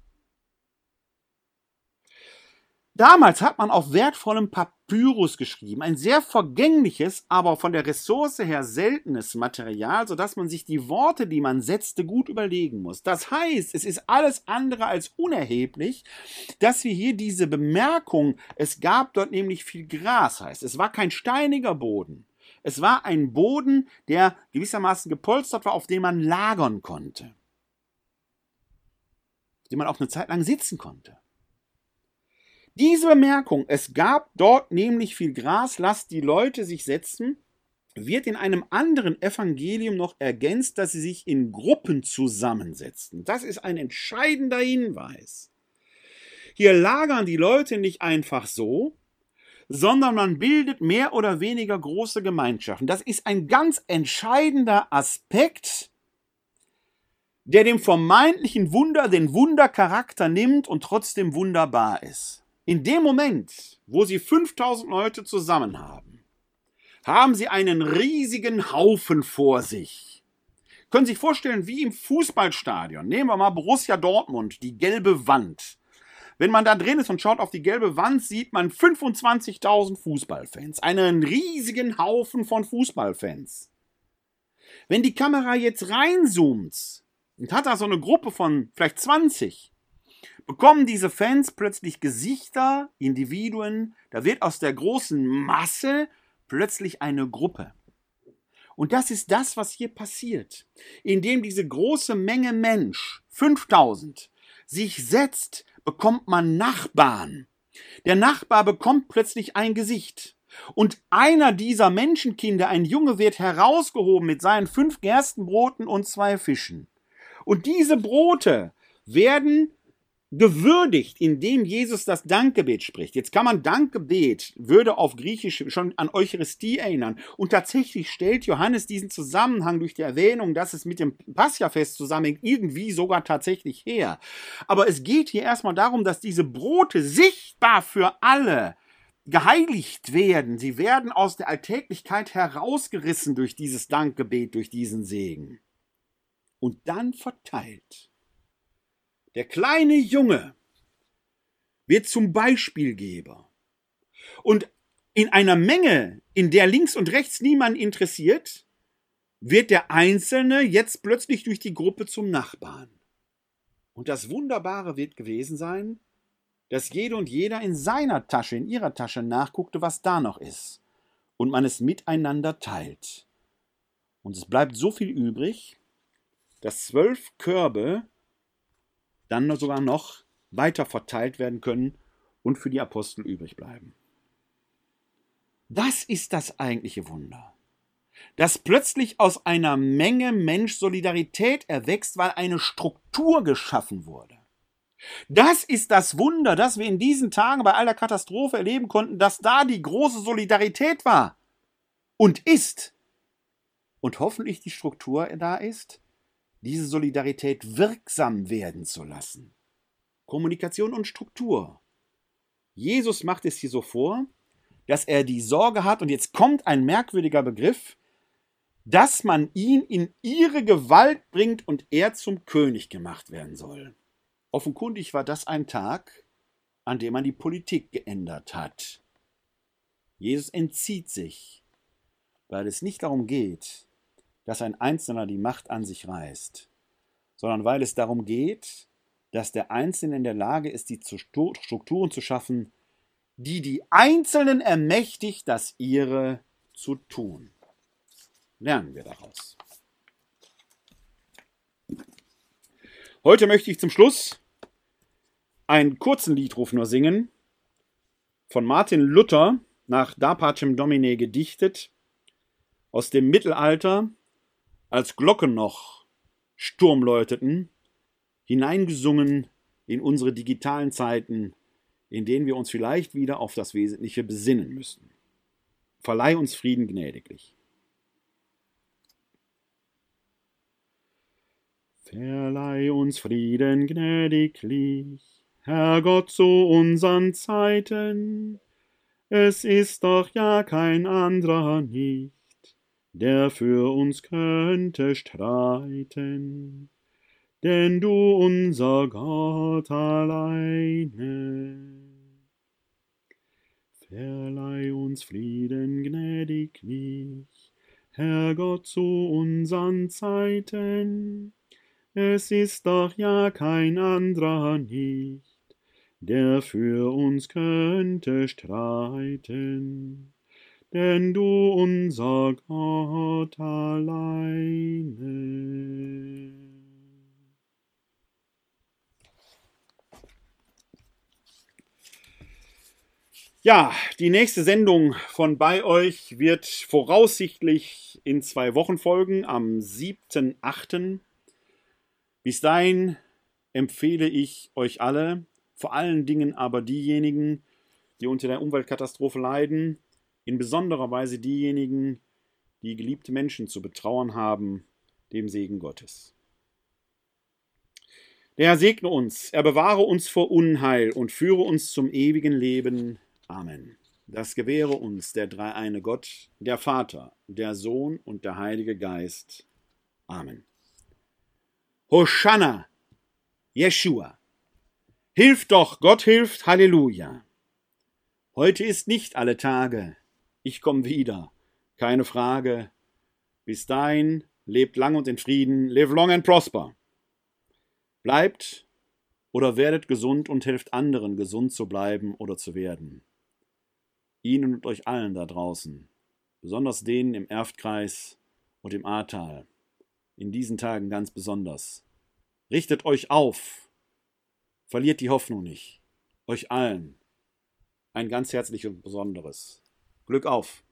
Damals hat man auf wertvollem Papyrus geschrieben, ein sehr vergängliches, aber von der Ressource her seltenes Material, sodass man sich die Worte, die man setzte, gut überlegen muss. Das heißt, es ist alles andere als unerheblich, dass wir hier diese Bemerkung, es gab dort nämlich viel Gras, heißt. Es war kein steiniger Boden. Es war ein Boden, der gewissermaßen gepolstert war, auf dem man lagern konnte. Auf dem man auch eine Zeit lang sitzen konnte. Diese Bemerkung, es gab dort nämlich viel Gras, lasst die Leute sich setzen, wird in einem anderen Evangelium noch ergänzt, dass sie sich in Gruppen zusammensetzten. Das ist ein entscheidender Hinweis. Hier lagern die Leute nicht einfach so, sondern man bildet mehr oder weniger große Gemeinschaften. Das ist ein ganz entscheidender Aspekt, der dem vermeintlichen Wunder den Wundercharakter nimmt und trotzdem wunderbar ist. In dem Moment, wo sie 5000 Leute zusammen haben, haben sie einen riesigen Haufen vor sich. Können Sie sich vorstellen, wie im Fußballstadion. Nehmen wir mal Borussia Dortmund, die gelbe Wand. Wenn man da drin ist und schaut auf die gelbe Wand, sieht man 25.000 Fußballfans. Einen riesigen Haufen von Fußballfans. Wenn die Kamera jetzt reinzoomt und hat da so eine Gruppe von vielleicht 20, bekommen diese Fans plötzlich Gesichter, Individuen, da wird aus der großen Masse plötzlich eine Gruppe. Und das ist das, was hier passiert. Indem diese große Menge Mensch, 5000, sich setzt, bekommt man Nachbarn. Der Nachbar bekommt plötzlich ein Gesicht. Und einer dieser Menschenkinder, ein Junge, wird herausgehoben mit seinen fünf Gerstenbroten und zwei Fischen. Und diese Brote werden gewürdigt, indem Jesus das Dankgebet spricht. Jetzt kann man Dankgebet, würde auf Griechisch schon an Eucharistie erinnern. Und tatsächlich stellt Johannes diesen Zusammenhang durch die Erwähnung, dass es mit dem Passiafest zusammenhängt, irgendwie sogar tatsächlich her. Aber es geht hier erstmal darum, dass diese Brote sichtbar für alle geheiligt werden. Sie werden aus der Alltäglichkeit herausgerissen durch dieses Dankgebet, durch diesen Segen. Und dann verteilt. Der kleine Junge wird zum Beispielgeber. Und in einer Menge, in der links und rechts niemand interessiert, wird der Einzelne jetzt plötzlich durch die Gruppe zum Nachbarn. Und das Wunderbare wird gewesen sein, dass jede und jeder in seiner Tasche, in ihrer Tasche nachguckte, was da noch ist. Und man es miteinander teilt. Und es bleibt so viel übrig, dass zwölf Körbe dann sogar noch weiter verteilt werden können und für die Apostel übrig bleiben. Das ist das eigentliche Wunder. Dass plötzlich aus einer Menge Mensch Solidarität erwächst, weil eine Struktur geschaffen wurde. Das ist das Wunder, das wir in diesen Tagen bei aller Katastrophe erleben konnten, dass da die große Solidarität war und ist. Und hoffentlich die Struktur da ist, diese Solidarität wirksam werden zu lassen. Kommunikation und Struktur. Jesus macht es hier so vor, dass er die Sorge hat, und jetzt kommt ein merkwürdiger Begriff, dass man ihn in ihre Gewalt bringt und er zum König gemacht werden soll. Offenkundig war das ein Tag, an dem man die Politik geändert hat. Jesus entzieht sich, weil es nicht darum geht, dass ein Einzelner die Macht an sich reißt, sondern weil es darum geht, dass der Einzelne in der Lage ist, die Strukturen zu schaffen, die die Einzelnen ermächtigt, das ihre zu tun. Lernen wir daraus. Heute möchte ich zum Schluss einen kurzen Liedruf nur singen, von Martin Luther nach Da Pacem Domine gedichtet, aus dem Mittelalter als Glocken noch Sturm läuteten, hineingesungen in unsere digitalen Zeiten, in denen wir uns vielleicht wieder auf das Wesentliche besinnen müssen. Verleih uns Frieden gnädiglich. Verleih uns Frieden gnädiglich Herrgott, zu unseren Zeiten. Es ist doch ja kein anderer nicht, der für uns könnte streiten. Denn du unser Gott alleine. Verleih uns Frieden gnädiglich, Herrgott, zu unseren Zeiten. Es ist doch ja kein anderer nicht, der für uns könnte streiten. Denn du unser Gott alleine. Ja, die nächste Sendung von bei euch wird voraussichtlich in zwei Wochen folgen, am 7.8. Bis dahin empfehle ich euch alle, vor allen Dingen aber diejenigen, die unter der Umweltkatastrophe leiden, in besonderer Weise diejenigen, die geliebte Menschen zu betrauern haben, dem Segen Gottes. Der Herr segne uns, er bewahre uns vor Unheil und führe uns zum ewigen Leben. Amen. Das gewähre uns der dreieine Gott, der Vater, der Sohn und der Heilige Geist. Amen. Hosanna, Jeshua. Hilf doch, Gott hilft, Halleluja. Heute ist nicht alle Tage. Ich komm wieder, keine Frage. Bis dahin, lebt lang und in Frieden, live long and prosper. Bleibt oder werdet gesund und helft anderen, gesund zu bleiben oder zu werden. Ihnen und euch allen da draußen, besonders denen im Erftkreis und im Ahrtal, in diesen Tagen ganz besonders. Richtet euch auf, verliert die Hoffnung nicht. Euch allen ein ganz herzliches und besonderes. Glück auf!